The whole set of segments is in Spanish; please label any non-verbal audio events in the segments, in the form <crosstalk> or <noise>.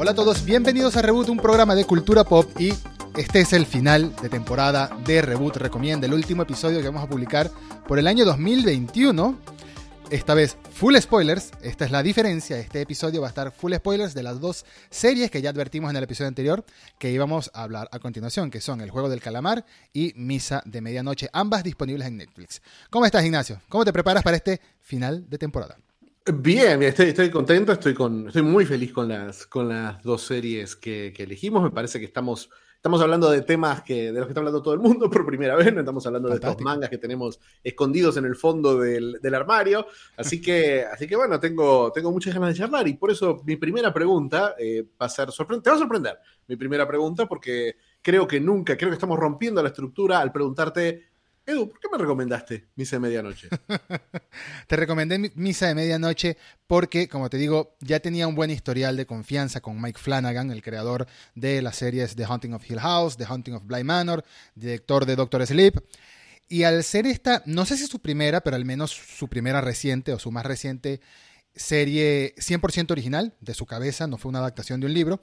Hola a todos, bienvenidos a Reboot, un programa de cultura pop y este es el final de temporada de Reboot Recomienda, el último episodio que vamos a publicar por el año 2021. Esta vez full spoilers, esta es la diferencia, este episodio va a estar full spoilers de las dos series que ya advertimos en el episodio anterior que íbamos a hablar a continuación, que son El Juego del Calamar y Misa de Medianoche, ambas disponibles en Netflix. ¿Cómo estás Ignacio? ¿Cómo te preparas para este final de temporada? Bien, estoy, estoy contento, estoy, con, estoy muy feliz con las, con las dos series que, elegimos. Me parece que estamos, estamos hablando de temas que, de los que está hablando todo el mundo por primera vez. No estamos hablando de estos mangas que tenemos escondidos en el fondo del, armario. Así que, <laughs> así que bueno, tengo, tengo muchas ganas de charlar y por eso mi primera pregunta eh, va a ser sorprendente. Te va a sorprender mi primera pregunta porque creo que nunca, creo que estamos rompiendo la estructura al preguntarte Edu, ¿por qué me recomendaste Misa de Medianoche? <laughs> te recomendé Misa de Medianoche porque, como te digo, ya tenía un buen historial de confianza con Mike Flanagan, el creador de las series The Haunting of Hill House, The Haunting of Bly Manor, director de Doctor Sleep. Y al ser esta, no sé si su primera, pero al menos su primera reciente o su más reciente serie 100% original de su cabeza, no fue una adaptación de un libro,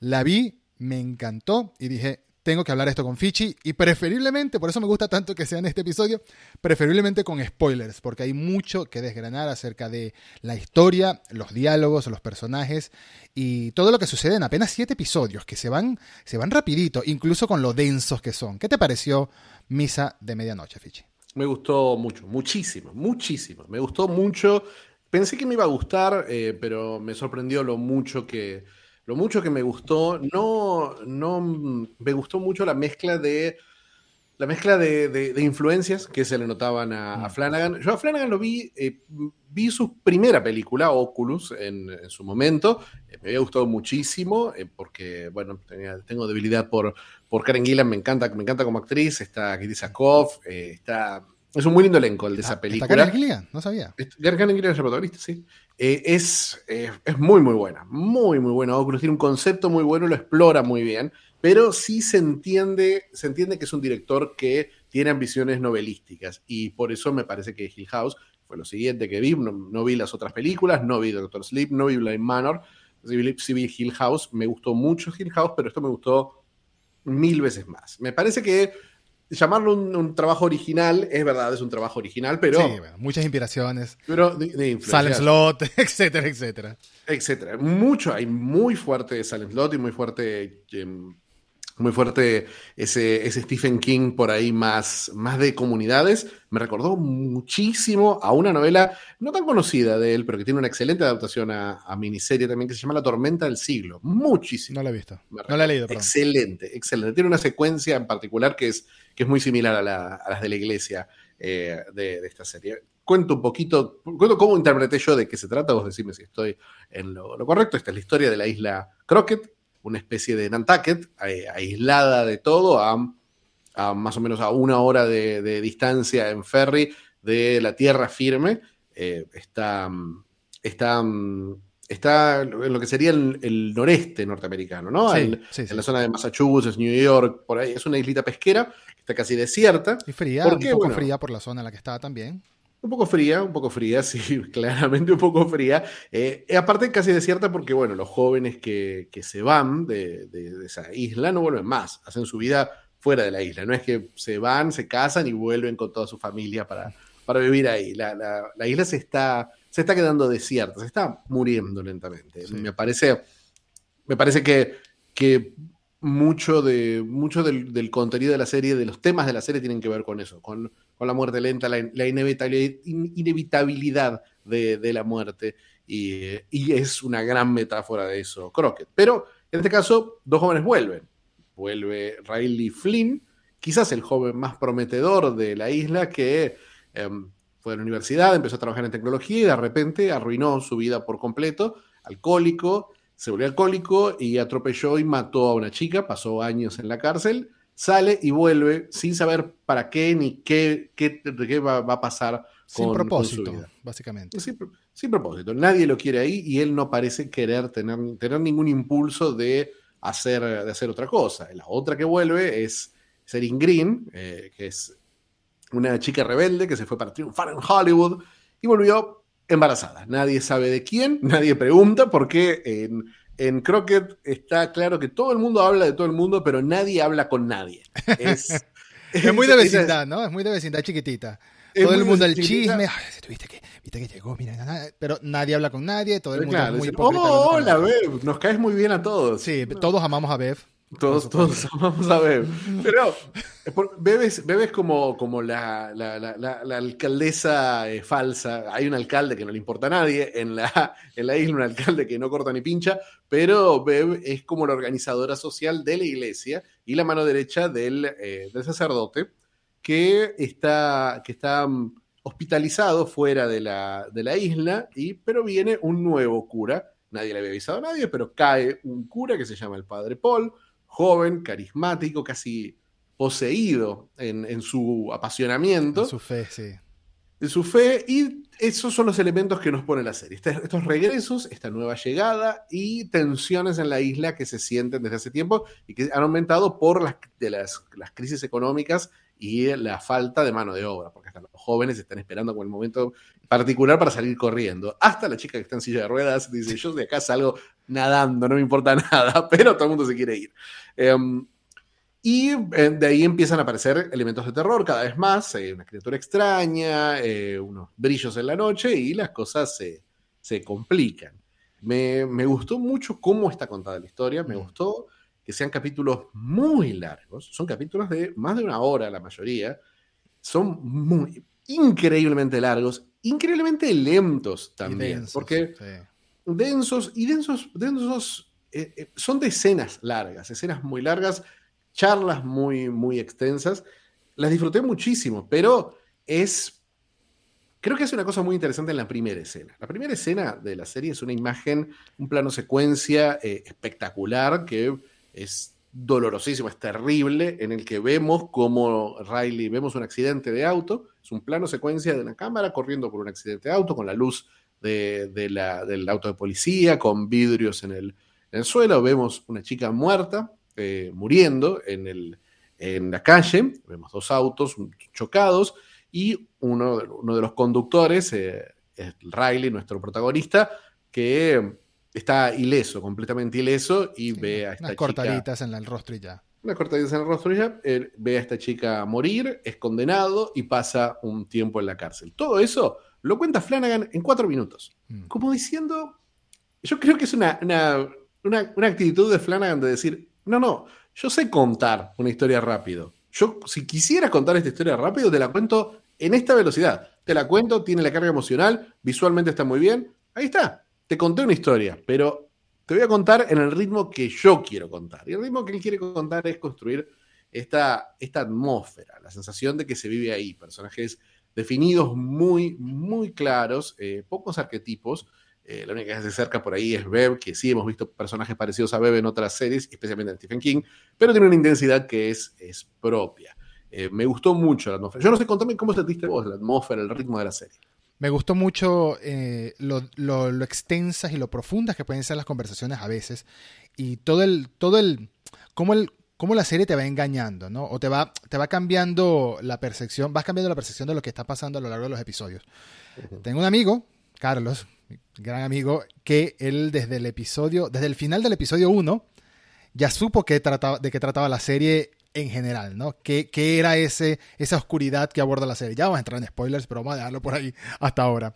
la vi, me encantó y dije, tengo que hablar esto con Fichi y preferiblemente, por eso me gusta tanto que sea en este episodio, preferiblemente con spoilers, porque hay mucho que desgranar acerca de la historia, los diálogos, los personajes y todo lo que sucede en apenas siete episodios, que se van, se van rapidito, incluso con lo densos que son. ¿Qué te pareció Misa de Medianoche, Fichi? Me gustó mucho, muchísimo, muchísimo. Me gustó mucho. Pensé que me iba a gustar, eh, pero me sorprendió lo mucho que lo mucho que me gustó, no, no me gustó mucho la mezcla de la mezcla de, influencias que se le notaban a, mm. Flanagan. Yo a Flanagan lo vi, eh, vi su primera película, Oculus, en, su momento. Eh, me había gustado muchísimo, eh, porque, bueno, tengo debilidad por, por Karen Gillan, me encanta, me encanta como actriz. Está Kitty Sakov, está es un muy lindo elenco el de esa película. ¿Está Karen Gillian? No sabía. Karen Gillian es el protagonista, sí. Eh, es, eh, es muy, muy buena. Muy, muy buena. Oculus tiene un concepto muy bueno, lo explora muy bien, pero sí se entiende, se entiende que es un director que tiene ambiciones novelísticas y por eso me parece que Hill House fue lo siguiente que vi. No, vi las otras películas, no vi Doctor Sleep, no vi Blind Manor, sí vi Hill House. Me gustó mucho Hill House, pero esto me gustó mil veces más. Me parece que llamarlo un, trabajo original, es verdad, es un trabajo original, pero... Sí, muchas inspiraciones. Pero de, Silent Slot, <laughs> etcétera, etcétera. Etcétera. Mucho, hay muy fuerte Silent Slot y muy fuerte... Em, muy fuerte ese, ese, Stephen King por ahí más, más de comunidades. Me recordó muchísimo a una novela no tan conocida de él, pero que tiene una excelente adaptación a, a miniserie también que se llama La Tormenta del Siglo. Muchísimo. No la he visto. No la he leído. Perdón. Excelente, excelente. Tiene una secuencia en particular que es que es muy similar a, las de la iglesia eh, de, esta serie. Cuento un poquito, cuento cómo interpreté yo de qué se trata, vos decime si estoy en lo, correcto. Esta es la historia de la isla Crockett, una especie de Nantucket, eh, aislada de todo, a, más o menos a una hora de, distancia en ferry de la tierra firme. Eh, está, está está en lo que sería el, noreste norteamericano, ¿no? en, la zona de Massachusetts, New York, por ahí. Es una islita pesquera que está casi desierta. Y fría, un poco fría por la zona en la que estaba también. Un poco fría, un poco fría, <laughs> sí, claramente un poco fría. Eh, aparte casi desierta porque, bueno, los jóvenes que, se van de, esa isla no vuelven más, hacen su vida fuera de la isla. No es que se van, se casan y vuelven con toda su familia para, para vivir ahí. La, la isla se está se está quedando desierta, se está muriendo lentamente. Me parece, me parece que, que mucho, de, mucho del, contenido de la serie, de los temas de la serie, tienen que ver con eso, con, la muerte lenta, la, inevitabilidad de, la muerte. Y, es una gran metáfora de eso, Crockett. Pero en este caso, dos jóvenes vuelven. Vuelve Riley Flynn, quizás el joven más prometedor de la isla que em, fue a la universidad, empezó a trabajar en tecnología y de repente arruinó su vida por completo, alcohólico, se volvió alcohólico y atropelló y mató a una chica, pasó años en la cárcel, sale y vuelve sin saber para qué ni qué, qué, va, a pasar con, sin propósito, básicamente. Sin, propósito, nadie lo quiere ahí y él no parece querer tener, tener ningún impulso de hacer, de hacer otra cosa. La otra que vuelve es Serin Green, eh, que es una chica rebelde que se fue para triunfar en Hollywood y volvió embarazada. Nadie sabe de quién, nadie pregunta porque en, en Crockett está claro que todo el mundo habla de todo el mundo, pero nadie habla con nadie. Es, <laughs> es muy de <laughs> vecindad, ¿no? Es muy de vecindad chiquitita. Todo el mundo el chisme, viste que, viste que llegó, mira, pero nadie habla con nadie, todo el mundo es muy Oh, hola, Bev, nos caes muy bien a todos. Sí, todos amamos a Bev. Todos, todos <laughs> amamos a Bev. Pero Bev es, como, como la, la, la, alcaldesa eh, falsa. Hay un alcalde que no le importa a nadie en la, <laughs> en la isla, un alcalde que no corta ni pincha, pero Bev es como la organizadora social de la iglesia y la mano derecha del, eh, del sacerdote que está, que está mm, hospitalizado fuera de la, de la isla, y, pero viene un nuevo cura. Nadie le había avisado a nadie, pero cae un cura que se llama el Padre Paul, joven, carismático, casi poseído en, su apasionamiento. En su fe, sí. En su fe, y esos son los elementos que nos pone la serie. Este, estos regresos, esta nueva llegada y tensiones en la isla que se sienten desde hace tiempo y que han aumentado por las, de las, las crisis económicas y la falta de mano de obra, porque hasta los jóvenes están esperando con el momento particular para salir corriendo. Hasta la chica que está en silla de ruedas dice, yo de acá salgo nadando, no me importa <laughs> nada, pero todo el mundo se quiere ir. Em, y eh, de ahí empiezan a aparecer elementos de terror cada vez más, eh, una criatura extraña, eh, unos brillos en la noche y las cosas se, se complican. Me, me, gustó mucho cómo está contada la historia, me mm. gustó que sean capítulos muy largos, son capítulos de más de una hora la mayoría, son muy increíblemente largos, increíblemente lentos también, porque densos y densos, densos eh, eh, son de escenas largas, escenas muy largas, charlas muy, muy extensas, las disfruté muchísimo, pero es Creo que es una cosa muy interesante en la primera escena. La primera escena de la serie es una imagen, un plano secuencia eh, espectacular que es dolorosísimo, es terrible, en el que vemos como Riley, vemos un accidente de auto, es un plano secuencia de una cámara corriendo por un accidente de auto con la luz de, del auto de policía, con vidrios en el, suelo, vemos una chica muerta, eh, muriendo en, el, en la calle, vemos dos autos chocados y uno, uno de los conductores, eh, es Riley, nuestro protagonista, que está ileso, completamente ileso, y ve a esta unas cortaditas en el rostro y ya. Unas cortaditas en el rostro y ya. ve a esta chica morir, es condenado y pasa un tiempo en la cárcel. Todo eso lo cuenta Flanagan en cuatro minutos. Mm. Como diciendo, yo creo que es una, una, una, actitud de Flanagan de decir, no, no, yo sé contar una historia rápido. Yo, si quisiera contar esta historia rápido, te la cuento en esta velocidad. Te la cuento, tiene la carga emocional, visualmente está muy bien. Ahí está te conté una historia, pero te voy a contar en el ritmo que yo quiero contar. Y el ritmo que él quiere contar es construir esta, esta atmósfera, la sensación de que se vive ahí, personajes definidos muy, muy claros, eh, pocos arquetipos. Eh, la única que se acerca por ahí es Bev, que sí hemos visto personajes parecidos a Bev en otras series, especialmente en Stephen King, pero tiene una intensidad que es, es propia. Eh, me gustó mucho la atmósfera. Yo no sé, contame cómo sentiste vos la atmósfera, el ritmo de la serie. Me gustó mucho eh, lo, extensas y lo profundas que pueden ser las conversaciones a veces. Y todo el, todo el, cómo el, cómo la serie te va engañando, ¿no? O te va, te va cambiando la percepción, vas cambiando la percepción de lo que está pasando a lo largo de los episodios. Tengo un amigo, Carlos, gran amigo, que él desde el episodio, desde el final del episodio 1, ya supo que trataba, de qué trataba la serie en general, ¿no? ¿Qué, era ese, esa oscuridad que aborda la serie? Ya vamos a entrar en spoilers, pero vamos a dejarlo por ahí hasta ahora.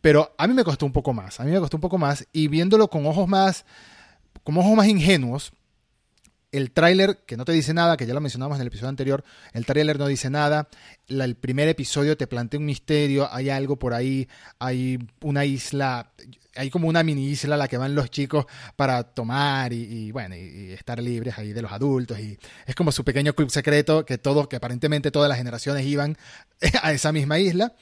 Pero a mí me costó un poco más, a mí me costó un poco más y viéndolo con ojos más, con ojos más ingenuos, el tráiler, que no te dice nada, que ya lo mencionamos en el episodio anterior, el tráiler no dice nada, el primer episodio te plantea un misterio, hay algo por ahí, hay una isla, hay como una mini isla a la que van los chicos para tomar y, bueno, y, estar libres ahí de los adultos. Y es como su pequeño club secreto que todos, que aparentemente todas las generaciones iban <laughs> a esa misma isla.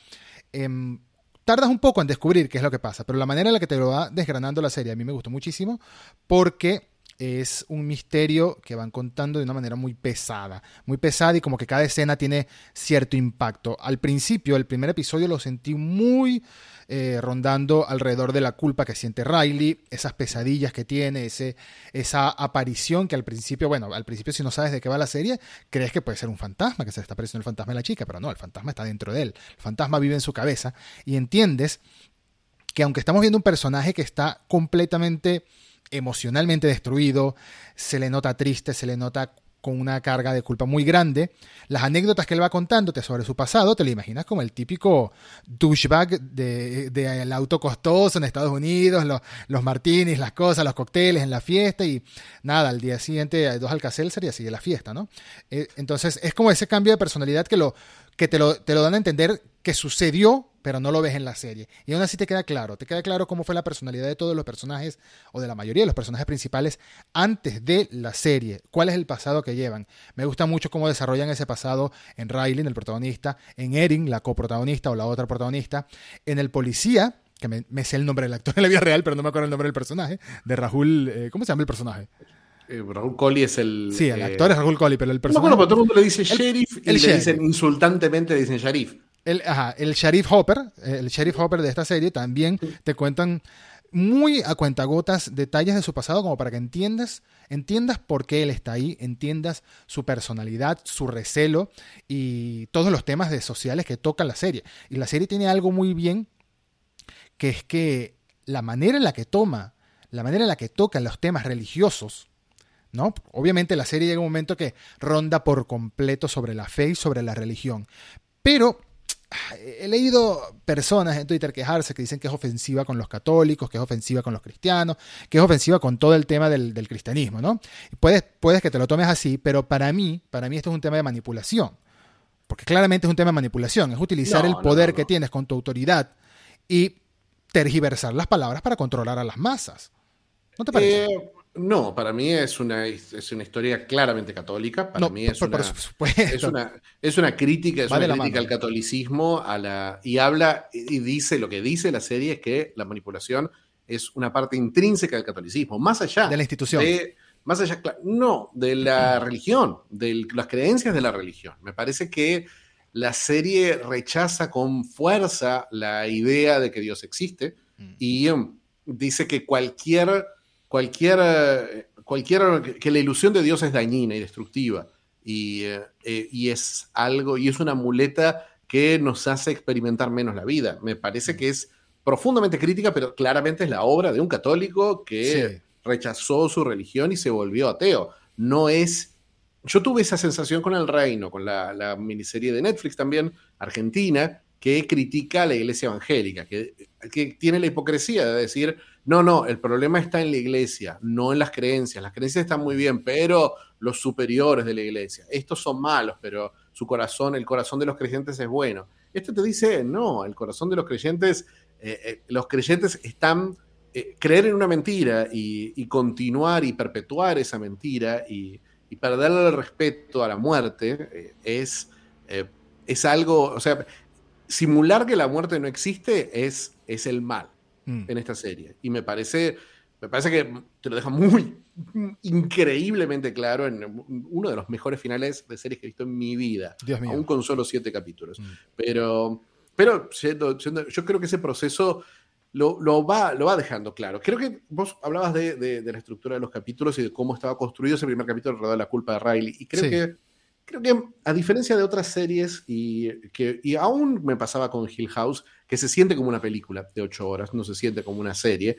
Em, tardas un poco en descubrir qué es lo que pasa, pero la manera en la que te lo va desgranando la serie a mí me gustó muchísimo porque es un misterio que van contando de una manera muy pesada, muy pesada y como que cada escena tiene cierto impacto. Al principio, el primer episodio lo sentí muy eh, rondando alrededor de la culpa que siente Riley, esas pesadillas que tiene, ese, esa aparición que al principio, bueno, al principio si no sabes de qué va la serie, crees que puede ser un fantasma, que se está apareciendo el fantasma de la chica, pero no, el fantasma está dentro de él, el fantasma vive en su cabeza y entiendes que aunque estamos viendo un personaje que está completamente emocionalmente destruido, se le nota triste, se le nota con una carga de culpa muy grande. Las anécdotas que él va contándote sobre su pasado, te lo imaginas como el típico douchebag del de, auto costoso en Estados Unidos, los, los martinis, las cosas, los cócteles en la fiesta y nada, al día siguiente dos Alcacelser y sigue la fiesta, ¿no? Eh, entonces es como ese cambio de personalidad que, lo, que te, lo, te lo dan a entender que sucedió pero no lo ves en la serie. Y aún así te queda claro, te queda claro cómo fue la personalidad de todos los personajes, o de la mayoría de los personajes principales, antes de la serie, cuál es el pasado que llevan. Me gusta mucho cómo desarrollan ese pasado en Riley, el protagonista, en Erin, la coprotagonista o la otra protagonista, en el policía, que me, sé el nombre del actor en la vida real, pero no me acuerdo el nombre del personaje, de Rahul, eh, ¿cómo se llama el personaje? Eh, Rahul Coley es el. Sí, el actor es Rahul Coley, pero el personaje. No, bueno, pero todo el mundo le dice sheriff y le dicen insultantemente, le dicen sheriff. El, ajá, el Sheriff Hopper, el Sheriff Hopper de esta serie también te cuentan muy a cuentagotas detalles de su pasado como para que entiendas, entiendas por qué él está ahí, entiendas su personalidad, su recelo y todos los temas de sociales que toca la serie. Y la serie tiene algo muy bien que es que la manera en la que toma, la manera en la que toca los temas religiosos, ¿no? Obviamente la serie llega un momento que ronda por completo sobre la fe y sobre la religión, pero he leído personas en Twitter quejarse que dicen que es ofensiva con los católicos, que es ofensiva con los cristianos, que es ofensiva con todo el tema del, cristianismo, ¿no? Puedes, puedes que te lo tomes así, pero para mí, para mí esto es un tema de manipulación. Porque claramente es un tema de manipulación, es utilizar el poder que tienes con tu autoridad y tergiversar las palabras para controlar a las masas. ¿No te parece? Eh, no, para mí es una, es una historia claramente católica. Para mí es, una, es, una, es una crítica, es una crítica al catolicismo a la, y habla y dice lo que dice la serie es que la manipulación es una parte intrínseca del catolicismo, más allá de la institución. más allá, no, de la <clears throat> religión, de las creencias de la religión. Me parece que la serie rechaza con fuerza la idea de que Dios existe mm. y um, dice que cualquier cualquier, cualquier, que la ilusión de Dios es dañina y destructiva y, eh, y, es algo, y es una muleta que nos hace experimentar menos la vida. Me parece que es profundamente crítica, pero claramente es la obra de un católico que rechazó su religión y se volvió ateo. No es... Yo tuve esa sensación con El Reino, con la, la miniserie de Netflix también, argentina, que critica a la iglesia evangélica, que, que tiene la hipocresía de decir, no, no, el problema está en la iglesia, no en las creencias. Las creencias están muy bien, pero los superiores de la iglesia, estos son malos, pero su corazón, el corazón de los creyentes es bueno. Esto te dice, no, el corazón de los creyentes, eh, eh, los creyentes están, eh, creer en una mentira y, continuar y perpetuar esa mentira y, y perderle el respeto a la muerte es, es algo, o sea, simular que la muerte no existe es, es el mal. Mm. en esta serie. Y me parece, me parece que te lo deja muy increíblemente claro en uno de los mejores finales de series que he visto en mi vida. Aún con solo siete capítulos. Mm. Pero, pero yo creo que ese proceso lo, lo, va, lo va dejando claro. Creo que vos hablabas de, de, la estructura de los capítulos y de cómo estaba construido ese primer capítulo alrededor de la culpa de Riley. Y creo que creo que a diferencia de otras series, y, que, y aún me pasaba con Hill House, que se siente como una película de ocho horas, no se siente como una serie,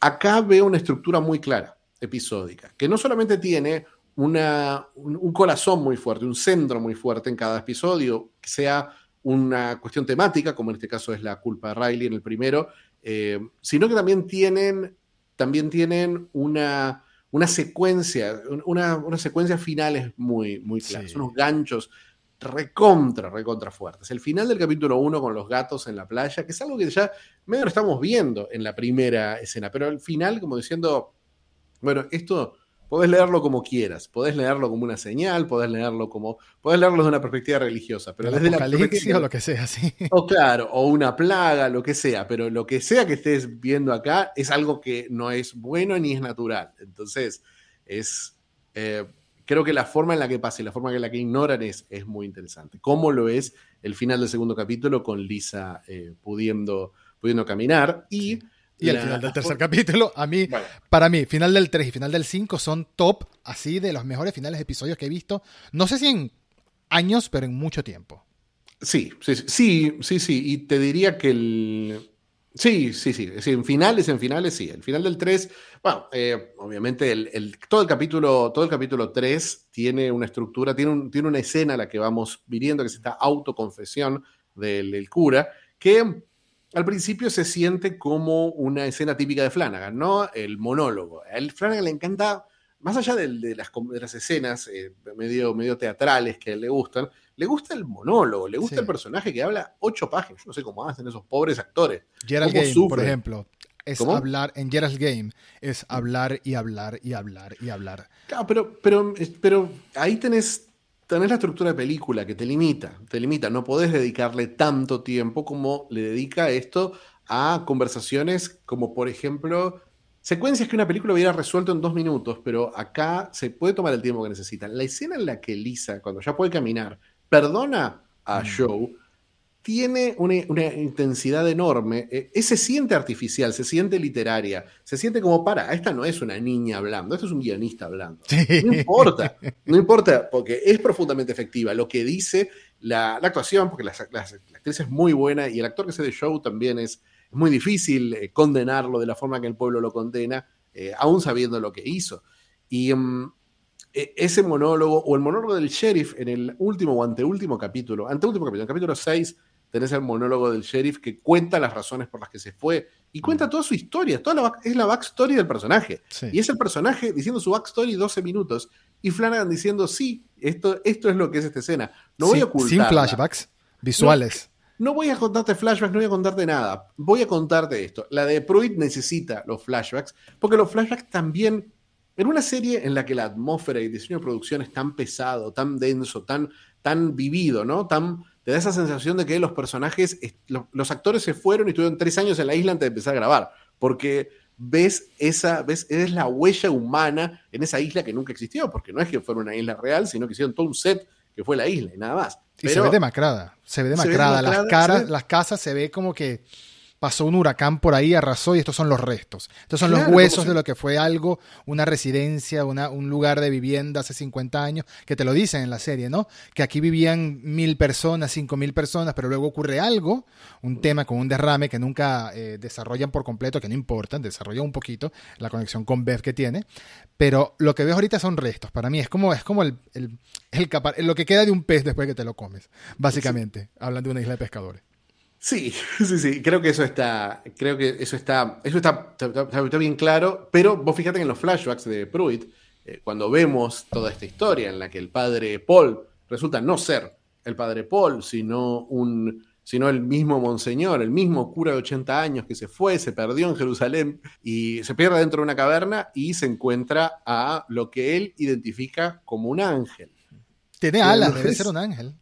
acá veo una estructura muy clara, episódica, que no solamente tiene una, un, corazón muy fuerte, un centro muy fuerte en cada episodio, que sea una cuestión temática, como en este caso es la culpa de Riley en el primero, eh, sino que también tienen, también tienen una una secuencia, una, una secuencia finales muy, muy claras, unos ganchos recontra, recontra fuertes. El final del capítulo 1 con los gatos en la playa, que es algo que ya medio lo estamos viendo en la primera escena, pero al final como diciendo, bueno, esto Podés leerlo como quieras, podés leerlo como una señal, podés leerlo como. Podés leerlo desde una perspectiva religiosa, pero desde la o lo que sea, sí. O claro, o una plaga, lo que sea, pero lo que sea que estés viendo acá es algo que no es bueno ni es natural. Entonces, es. Eh, creo que la forma en la que pasa y la forma en la que ignoran es, es muy interesante. Cómo lo es el final del segundo capítulo con Lisa eh, pudiendo, pudiendo caminar y. Y el final del tercer capítulo, a mí, para mí, final del 3 y final del 5 son top, así, de los mejores finales de episodios que he visto. No sé si en años, pero en mucho tiempo. Sí, sí, sí, sí, sí. Y te diría que el, Sí, sí, sí. en finales, en finales, sí. El final del 3, bueno, eh, obviamente el, todo, el capítulo, todo el capítulo 3 tiene una estructura, tiene, tiene una escena a la que vamos viviendo, que es esta autoconfesión del, del cura, que al principio se siente como una escena típica de Flanagan, ¿no? El monólogo. A Flanagan le encanta, más allá de, las, las, escenas eh, medio, medio teatrales que le gustan, le gusta el monólogo, le gusta el personaje que habla ocho páginas. Yo no sé cómo hacen esos pobres actores. Gerald Game, por ejemplo, es hablar, en Gerald Game, es hablar y hablar y hablar y hablar. Claro, pero, pero, pero ahí tenés tenés la estructura de película que te limita, te limita, no podés dedicarle tanto tiempo como le dedica esto a conversaciones como por ejemplo secuencias que una película hubiera resuelto en dos minutos, pero acá se puede tomar el tiempo que necesita. La escena en la que Lisa, cuando ya puede caminar, perdona a mm. Joe tiene una, intensidad enorme. Eh, se siente artificial, se siente literaria, se siente como para, esta no es una niña hablando, esto es un guionista hablando. No importa, no importa, porque es profundamente efectiva. Lo que dice la, actuación, porque la, actriz es muy buena y el actor que se de show también es, muy difícil eh, condenarlo de la forma que el pueblo lo condena, eh, aún sabiendo lo que hizo. Y mm, e, ese monólogo, o el monólogo del sheriff en el último o anteúltimo capítulo, anteúltimo capítulo, en el capítulo 6, tenés el monólogo del sheriff que cuenta las razones por las que se fue y cuenta toda su historia, toda es la backstory del personaje. Y es el personaje diciendo su backstory 12 minutos y Flanagan diciendo, sí, esto, esto es lo que es esta escena. No voy a ocultar. Sin flashbacks visuales. No, voy a contarte flashbacks, no voy a contarte nada. Voy a contarte esto. La de Pruitt necesita los flashbacks porque los flashbacks también en una serie en la que la atmósfera y el diseño de producción es tan pesado, tan denso, tan, tan vivido, ¿no? Tan, te da esa sensación de que los personajes, los, actores se fueron y estuvieron tres años en la isla antes de empezar a grabar, porque ves esa, ves, es la huella humana en esa isla que nunca existió, porque no es que fuera una isla real, sino que hicieron todo un set que fue la isla y nada más. Y se ve demacrada, se ve demacrada, las caras, las casas se ve como que pasó un huracán por ahí, arrasó y estos son los restos. Estos son los huesos de lo que fue algo, una residencia, una, un lugar de vivienda hace 50 años, que te lo dicen en la serie, ¿no? Que aquí vivían mil personas, cinco mil personas, pero luego ocurre algo, un tema con un derrame que nunca eh, desarrollan por completo, que no importa, desarrollan un poquito la conexión con Bev que tiene, pero lo que ves ahorita son restos. Para mí es como, es como el, el, lo que queda de un pez después que te lo comes, básicamente, hablando de una isla de pescadores. Sí, <laughs> sí, sí, creo que eso está, creo que eso está, eso está, está, bien claro, pero vos fíjate que en los flashbacks de Pruitt, eh, cuando vemos toda esta historia en la que el padre Paul resulta no ser el padre Paul, sino un, sino el mismo monseñor, el mismo cura de 80 años que se fue, se perdió en Jerusalén y se pierde dentro de una caverna y se encuentra a lo que él identifica como un ángel. Tiene alas, debe ser un ángel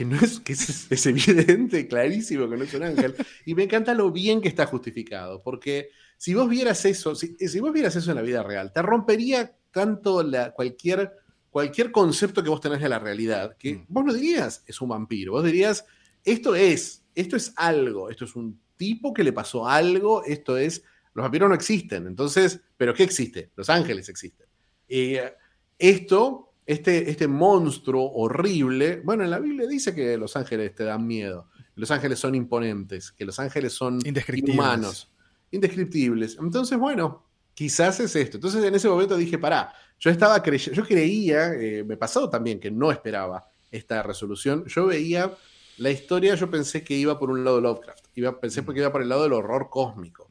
que no es, que es, evidente, clarísimo que no es un ángel. Y me encanta lo bien que está justificado, porque si vos vieras eso, si, vos vieras eso en la vida real, te rompería tanto la, cualquier, cualquier concepto que vos tenés de la realidad, que mm. vos no dirías es un vampiro, vos dirías esto es, esto es algo, esto es un tipo que le pasó algo, esto es, los vampiros no existen, entonces, ¿pero qué existe? Los ángeles existen. eh, esto este, este monstruo horrible, bueno, en la Biblia dice que los ángeles te dan miedo, que los ángeles son imponentes, que los ángeles son inhumanos, indescriptibles. Entonces, bueno, quizás es esto. Entonces en ese momento dije, pará, yo estaba creyendo, yo creía, eh, me pasó también que no esperaba esta resolución, yo veía la historia, yo pensé que iba por un lado de Lovecraft, iba, pensé que iba por el lado del horror cósmico.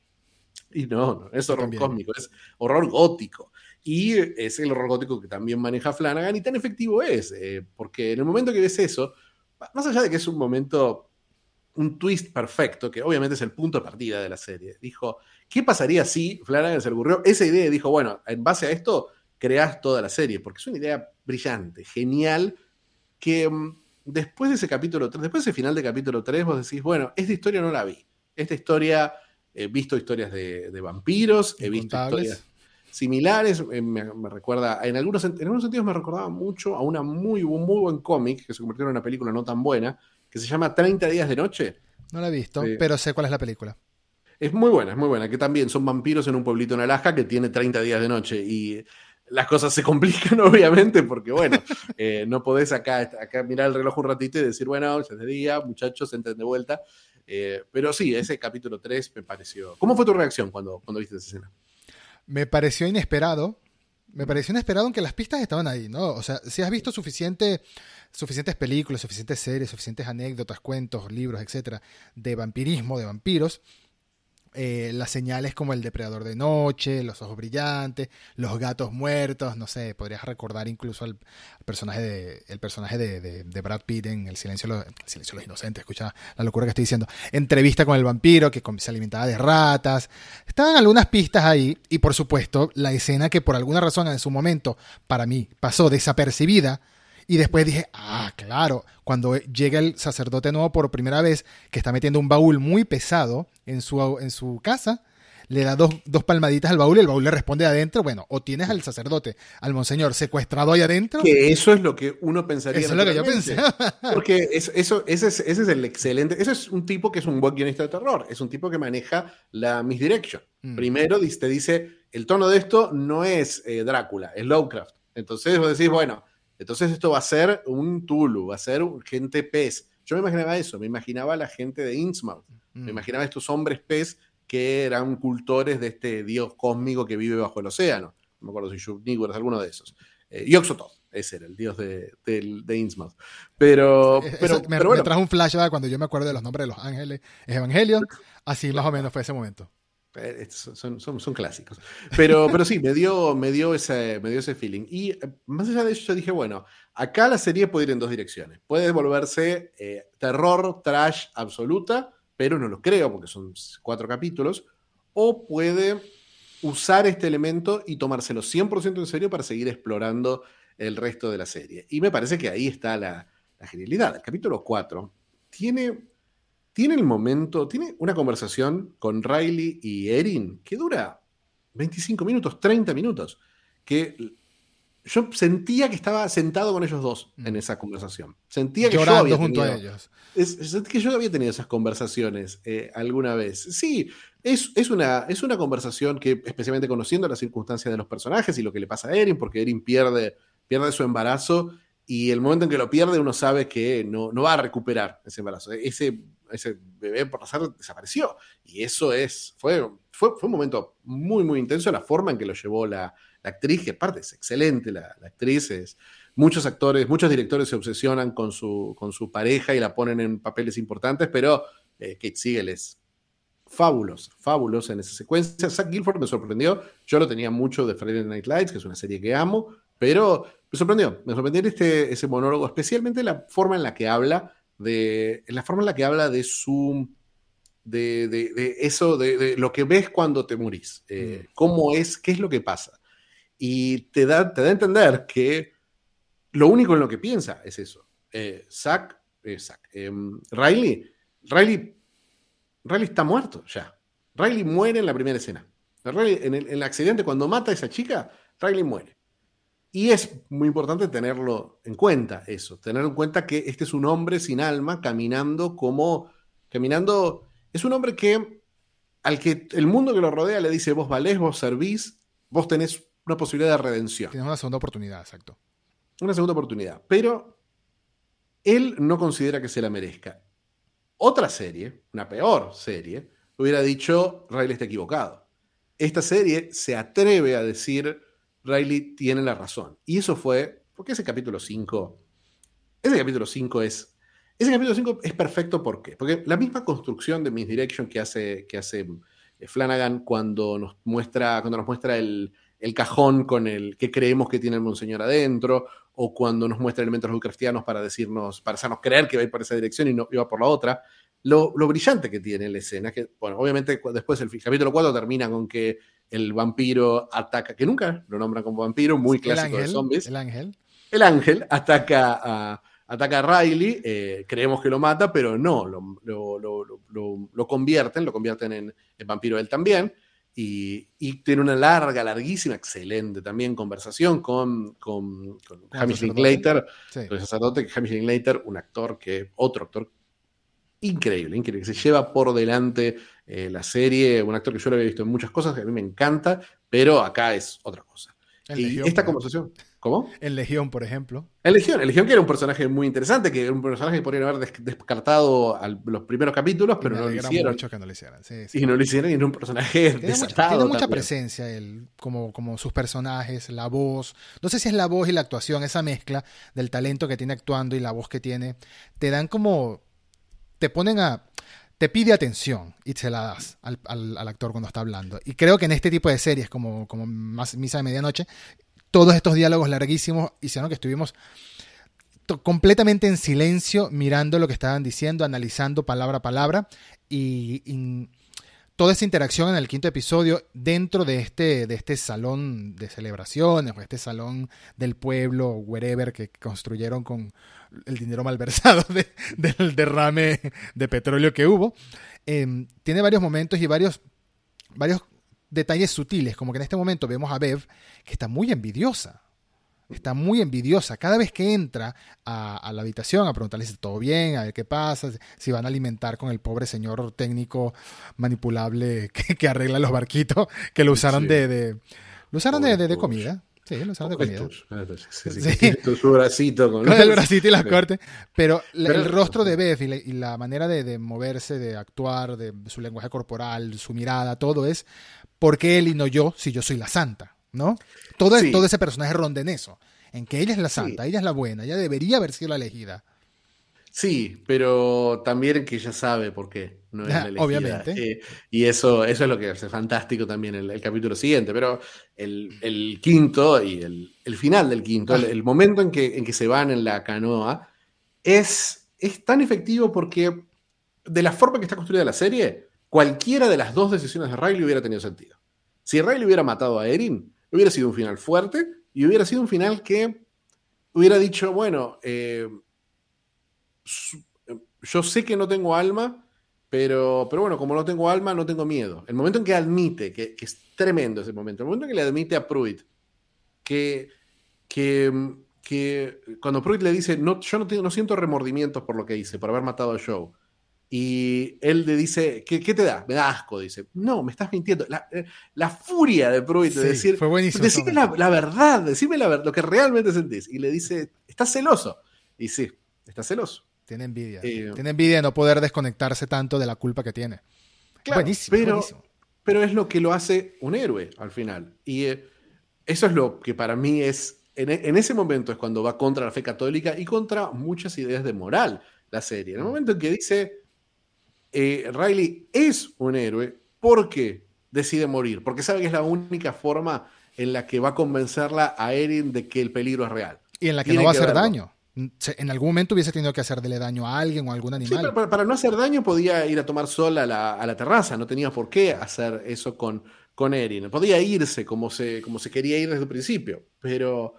Y no, no es horror cósmico, es horror gótico. Y es el horror que también maneja Flanagan y tan efectivo es, eh, porque en el momento que ves eso, más allá de que es un momento, un twist perfecto, que obviamente es el punto de partida de la serie, dijo, ¿qué pasaría si Flanagan se le ocurrió esa idea dijo, bueno, en base a esto creas toda la serie? Porque es una idea brillante, genial, que mm, después de ese capítulo 3, después de ese final de capítulo 3, vos decís, bueno, esta historia no la vi. Esta historia, he visto historias de, de vampiros, he visto historias similares. Eh, me, recuerda, en algunos, en algunos sentidos me recordaba mucho a una muy, muy buen cómic que se convirtió en una película no tan buena, que se llama 30 días de noche. No la he visto, pero sé cuál es la película. Es muy buena, es muy buena, que también son vampiros en un pueblito en Alaska que tiene 30 días de noche y las cosas se <laughs> complican obviamente porque bueno, <laughs> eh, no podés acá, acá mirar el reloj un ratito y decir, bueno, ya es de día, muchachos, entren de vuelta. Eh, pero sí, ese capítulo 3 me pareció. ¿Cómo fue tu reacción cuando, cuando viste esa escena? Me pareció inesperado. Me pareció inesperado, aunque las pistas estaban ahí, ¿no? O sea, si has visto suficiente, suficientes películas, suficientes series, suficientes anécdotas, cuentos, libros, etcétera, de vampirismo, de vampiros, eh, las señales como el depredador de noche, los ojos brillantes, los gatos muertos, no sé, podrías recordar incluso al, personaje de el personaje de, Brad Pitt en El silencio, de los inocentes, escucha la locura que estoy diciendo. Entrevista con el vampiro que se alimentaba de ratas. Estaban algunas pistas ahí y por supuesto la escena que por alguna razón en su momento para mí pasó desapercibida y después dije, ah, claro, cuando llega el sacerdote nuevo por primera vez, que está metiendo un baúl muy pesado en su, en su casa, le da dos, dos, palmaditas al baúl y el baúl le responde adentro. Bueno, o tienes al sacerdote, al monseñor secuestrado ahí adentro. Que eso es lo que uno pensaría. Eso es lo que yo pensé. <laughs> Porque eso, ese, es, ese, es, el excelente. Ese es un tipo que es un buen guionista de terror. Es un tipo que maneja la misdirection. Mm. Primero te dice: el tono de esto no es eh, Drácula, es Lovecraft. Entonces vos decís, bueno, entonces esto va a ser un Tulu, va a ser gente pez. Yo me imaginaba eso, me imaginaba la gente de Innsmouth, me mm. imaginaba estos hombres pez que eran cultores de este dios cósmico que vive bajo el océano. No me acuerdo si Shubnigur es alguno de esos. Eh, Yoxototh, ese era el dios de, de, Innsmouth. Pero, <laughs> pero, me, bueno. trajo un flash cuando yo me acuerdo de los nombres de los ángeles. Evangelion, así más o menos fue ese momento. Eh, son, son, clásicos. Pero, pero sí, me dio, me, dio ese, me dio ese feeling. Y eh, más allá de eso, yo dije, bueno, acá la serie puede ir en dos direcciones. Puede volverse eh, terror, trash absoluta, pero no lo creo porque son cuatro capítulos. O puede usar este elemento y tomárselo 100% en serio para seguir explorando el resto de la serie. Y me parece que ahí está la, la genialidad. El capítulo 4 tiene tiene el momento, tiene una conversación con Riley y Erin que dura 25 minutos, 30 minutos, que yo sentía que estaba sentado con ellos dos en mm. esa conversación. Sentía que yo había junto a ellos. que yo había tenido esas conversaciones eh, alguna vez. Sí, es, es, una, es una conversación que, especialmente conociendo las circunstancias de los personajes y lo que le pasa a Erin, porque Erin pierde, pierde su embarazo y el momento en que lo pierde uno sabe que no, no va a recuperar ese embarazo. Ese ese bebé por pasar desapareció. Y eso es, fue, fue, fue, un momento muy, muy intenso, la forma en que lo llevó la, actriz, que aparte es excelente, la, actriz es, muchos actores, muchos directores se obsesionan con su, con su pareja y la ponen en papeles importantes, pero eh, Kate Siegel es fabuloso, fabulosa en esa secuencia. Zach Guilford me sorprendió, yo lo tenía mucho de Friday Night Lights, que es una serie que amo, pero me sorprendió, me sorprendió este, ese monólogo, especialmente la forma en la que habla de la forma en la que habla de su, de, eso, de, lo que ves cuando te morís, eh, mm. cómo es, qué es lo que pasa. Y te da, te da a entender que lo único en lo que piensa es eso. Eh, Zack, eh, em, Riley, Riley, Riley está muerto ya. Riley muere en la primera escena. en, el, en el accidente, cuando mata a esa chica, Riley muere. Y es muy importante tenerlo en cuenta, eso, tener en cuenta que este es un hombre sin alma caminando como, caminando, es un hombre que al que el mundo que lo rodea le dice, vos valés, vos servís, vos tenés una posibilidad de redención. Tienes una segunda oportunidad, exacto. Una segunda oportunidad, pero él no considera que se la merezca. Otra serie, una peor serie, hubiera dicho, Riley está equivocado. Esta serie se atreve a decir, Riley tiene la razón. Y eso fue, porque ese capítulo 5, ese capítulo 5 es, ese capítulo 5 es perfecto, ¿por qué? Porque la misma construcción de Misdirection que hace, que hace eh, Flanagan cuando nos muestra, cuando nos muestra el, cajón con el que creemos que tiene el monseñor adentro, o cuando nos muestra elementos Lovecraftianos para decirnos, para hacernos creer que va por esa dirección y no iba por la otra. Lo, lo, brillante que tiene la escena, que, bueno, obviamente después el capítulo 4 termina con que el vampiro ataca, que nunca lo nombran como vampiro, muy clásico de zombies. El ángel. El ángel ataca a, ataca a Riley, eh, creemos que lo mata, pero no, lo, lo, convierten, lo convierten en, vampiro él también. Y, tiene una larga, larguísima, excelente también conversación con, con, con Hamish Linklater, el sacerdote, Hamish Linklater, un actor que, otro actor increíble, increíble, se lleva por delante eh, la serie, un actor que yo lo había visto en muchas cosas, que a mí me encanta, pero acá es otra cosa. y esta conversación, ¿Cómo? En Legión, por ejemplo. En Legión, en Legión que era un personaje muy interesante, que era un personaje que podrían haber descartado los primeros capítulos, pero no lo hicieron. Mucho que no lo hicieran. Sí, sí. Y no lo hicieron y era un personaje tiene desatado. Mucha, tiene mucha presencia él, como, como sus personajes, la voz. No sé si es la voz y la actuación, esa mezcla del talento que tiene actuando y la voz que tiene. Te dan como. Te ponen a te pide atención y se la das al, al, actor cuando está hablando. Y creo que en este tipo de series, como, como Misa de Medianoche, todos estos diálogos larguísimos hicieron que estuvimos completamente en silencio mirando lo que estaban diciendo, analizando palabra a palabra y, toda esa interacción en el quinto episodio dentro de este, de este salón de celebraciones o este salón del pueblo, wherever, que construyeron con el dinero malversado del derrame de petróleo que hubo. Em, tiene varios momentos y varios, varios detalles sutiles, como que en este momento vemos a Bev que está muy envidiosa. Está muy envidiosa. Cada vez que entra a, la habitación a preguntarle si todo bien, a ver qué pasa, si van a alimentar con el pobre señor técnico manipulable <laughs> que, arregla los barquitos, que lo usaron de, lo usaron de, comida. Sí, lo usaron de comida. Sí, Su bracito con, <laughs> el bracito y las cortes. Pero, el rostro de Bev y la, manera de, moverse, de actuar, de su lenguaje corporal, su mirada, todo es ¿por qué él y no yo si yo soy la santa? ¿No? Todo, todo ese personaje ronda en eso, en que ella es la santa, ella es la buena, ella debería haber sido la elegida. Sí, pero también que ella sabe por qué no es la <laughs> elegida. Obviamente. Eh, y eso, eso es lo que hace fantástico también el, el capítulo siguiente. Pero el, quinto y el, final del quinto, el, el, momento en que, en que se van en la canoa, es, es tan efectivo porque de la forma que está construida la serie, cualquiera de las dos decisiones de Riley hubiera tenido sentido. Si Riley hubiera matado a Erin, hubiera sido un final fuerte y hubiera sido un final que hubiera dicho, bueno, eh, yo sé que no tengo alma, pero, pero bueno, como no tengo alma, no tengo miedo. El momento en que admite, que, es tremendo ese momento, el momento en que le admite a Pruitt que, que, que cuando Pruitt le dice, no, yo no, tengo, no siento remordimientos por lo que hice, por haber matado a Joe, y él le dice, ¿qué, ¿qué, te da? Me da asco, dice. No, me estás mintiendo. La, eh, furia de Pruitt de decir, fue buenísimo decime la, verdad, decime la, lo que realmente sentís. Y le dice, estás celoso. Y sí, está celoso. Tiene envidia. Eh, tiene envidia de no poder desconectarse tanto de la culpa que tiene. buenísimo, pero, pero es lo que lo hace un héroe al final. Y eh, eso es lo que para mí es, en, en ese momento es cuando va contra la fe católica y contra muchas ideas de moral la serie. En el momento en que dice, eh, Riley es un héroe porque decide morir, porque sabe que es la única forma en la que va a convencerla a Erin de que el peligro es real. Y en la que no va a hacer daño. En algún momento hubiese tenido que hacerle daño a alguien o a algún animal. Sí, pero para, no hacer daño podía ir a tomar sol a la, terraza, no tenía por qué hacer eso con, con Erin. Podía irse como se, como se quería ir desde el principio, pero,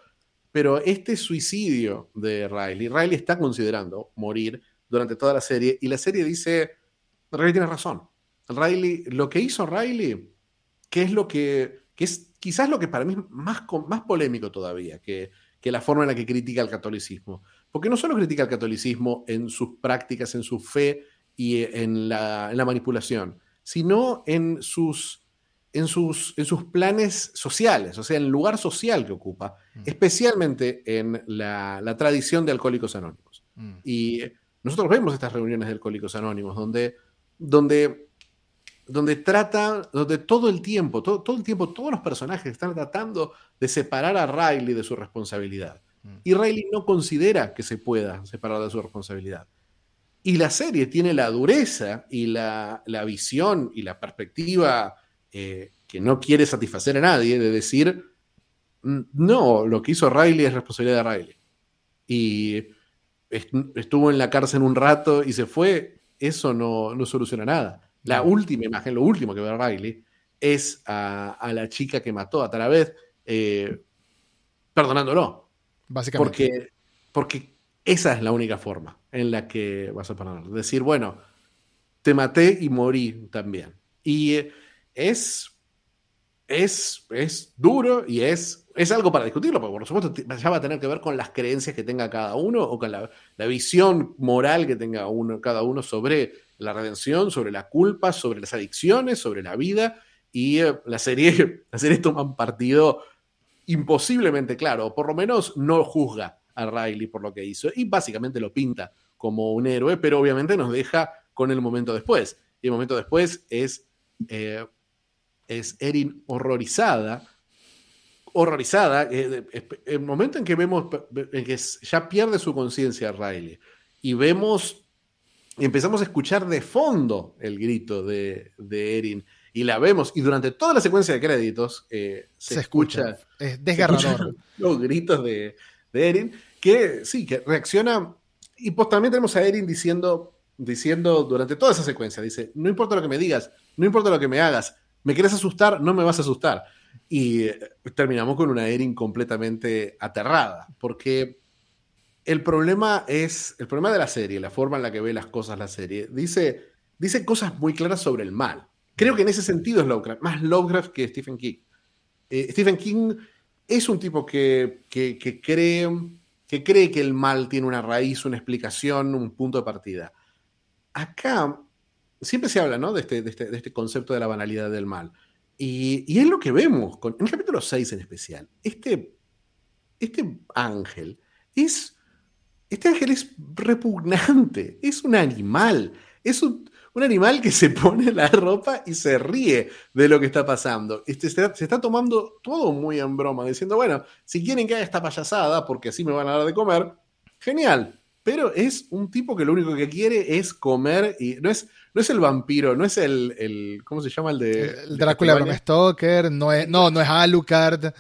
pero este suicidio de Riley, Riley está considerando morir durante toda la serie y la serie dice, Riley tiene razón. Riley, lo que hizo Riley, que es lo que, es quizás lo que para mí es más, más polémico todavía que, que la forma en la que critica el catolicismo. Porque no solo critica el catolicismo en sus prácticas, en su fe y en la, manipulación, sino en sus, en, sus, en sus planes sociales, o sea, en el lugar social que ocupa, mm. especialmente en la, tradición de Alcohólicos Anónimos. Mm. Y nosotros vemos estas reuniones de Alcohólicos Anónimos donde donde, donde trata, donde todo el tiempo, todo, todo el tiempo, todos los personajes están tratando de separar a Riley de su responsabilidad. Mm. Y Riley no considera que se pueda separar de su responsabilidad. Y la serie tiene la dureza y la, visión y la perspectiva eh, que no quiere satisfacer a nadie de decir, mm, no, lo que hizo Riley es responsabilidad de Riley. Y estuvo en la cárcel un rato y se fue, eso no, soluciona nada. La última imagen, lo último que ve Riley, es a, la chica que mató a Taravez eh, perdonándolo. Básicamente. Porque, porque esa es la única forma en la que vas a perdonar. Decir, bueno, te maté y morí también. Y eh, es, es, es duro y es es algo para discutirlo, porque por supuesto ya va a tener que ver con las creencias que tenga cada uno o con la, visión moral que tenga uno, cada uno sobre la redención, sobre la culpa, sobre las adicciones, sobre la vida. Y eh, la, serie, <laughs> la serie toma un partido imposiblemente claro, o por lo menos no juzga a Riley por lo que hizo y básicamente lo pinta como un héroe, pero obviamente nos deja con el momento después. Y el momento después es, eh, es Erin horrorizada, horrorizada, eh, el momento en que vemos, en que ya pierde su conciencia Riley y vemos, empezamos a escuchar de fondo el grito de, de Erin y la vemos, y durante toda la secuencia de créditos eh, se, escucha, es desgarrador. <laughs> los gritos de, de, Erin, que sí, que reacciona, y pues también tenemos a Erin diciendo, diciendo durante toda esa secuencia, dice, no importa lo que me digas, no importa lo que me hagas, me quieres asustar, no me vas a asustar. Y eh, terminamos con una Erin completamente aterrada, porque el problema es, el problema de la serie, la forma en la que ve las cosas la serie, dice, dice cosas muy claras sobre el mal Creo que en ese sentido es Lovecraft, más Lovecraft que Stephen King. Eh, Stephen King es un tipo que, que, cree, que cree que el mal tiene una raíz, una explicación, un punto de partida. Acá siempre se habla ¿no? de, este, de, este, de, este, concepto de la banalidad del mal. Y, es lo que vemos en el capítulo 6 en especial. Este, este ángel es... Este ángel es repugnante, es un animal, es un, un animal que se <laughs> pone la ropa y se ríe de lo que está pasando. Este, se, está tomando todo muy en broma, diciendo, bueno, si quieren que haga esta payasada, porque así me van a dar de comer, genial. Pero es un tipo que lo único que quiere es comer y no es, no es el vampiro, no es el, el ¿cómo se llama? El de... El Drácula Bram Stoker, no es, no, no es Alucard.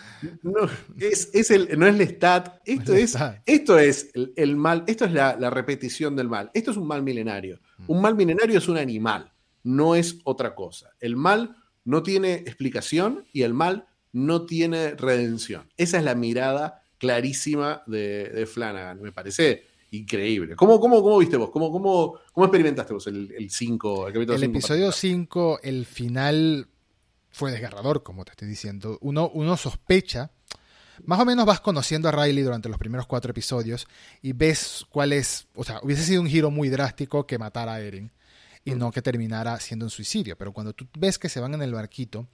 No, es, es el, no es Lestat. Esto es, esto es el, mal, esto es la, la repetición del mal. Esto es un mal milenario. Un mal milenario es un animal, no es otra cosa. El mal no tiene explicación y el mal no tiene redención. Esa es la mirada clarísima de, Flanagan, me parece increíble. ¿Cómo, cómo, cómo viste vos? ¿Cómo, cómo, cómo experimentaste vos el 5? El, el, episodio 5, el final fue desgarrador, como te estoy diciendo. Uno, uno sospecha más o menos vas conociendo a Riley durante los primeros cuatro episodios y ves cuál es, o sea, hubiese sido un giro muy drástico que matara a Eren y no que terminara siendo un suicidio. Pero cuando tú ves que se van en el barquito,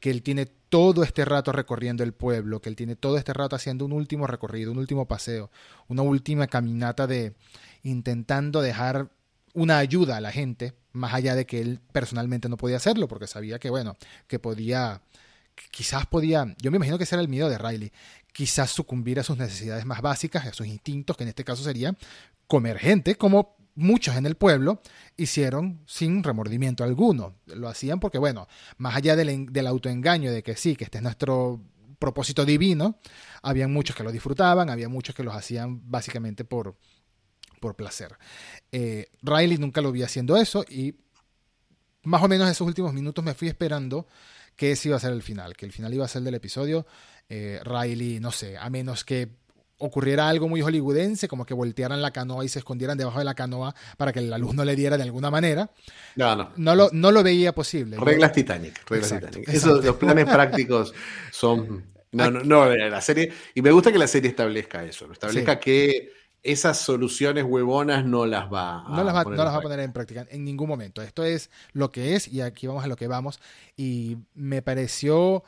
que él tiene todo este rato recorriendo el pueblo, que él tiene todo este rato haciendo un último recorrido, un último paseo, una última caminata de intentando dejar una ayuda a la gente, más allá de que él personalmente no podía hacerlo, porque sabía que, bueno, que podía quizás podía, yo me imagino que ese era el miedo de Riley, quizás sucumbir a sus necesidades más básicas, a sus instintos, que en este caso sería comer gente, como muchos en el pueblo hicieron sin remordimiento alguno. Lo hacían porque, bueno, más allá del, autoengaño de que sí, que este es nuestro propósito divino, había muchos que lo disfrutaban, había muchos que los hacían básicamente por, por placer. Eh, Riley nunca lo vi haciendo eso y más o menos esos últimos minutos me fui esperando que ese iba a ser el final, que el final iba a ser del episodio. Eh, Riley, no sé, a menos que ocurriera algo muy hollywoodense, como que voltearan la canoa y se escondieran debajo de la canoa para que la luz no le diera de alguna manera. No, no. No lo, no lo veía posible. Reglas Titanic. Reglas Titanic. los planes prácticos son... No, no, no, la serie... Y me gusta que la serie establezca eso, establezca que esas soluciones huevonas no las va a, no las va, no las va a poner en práctica en ningún momento. Esto es lo que es y aquí vamos a lo que vamos. Y me pareció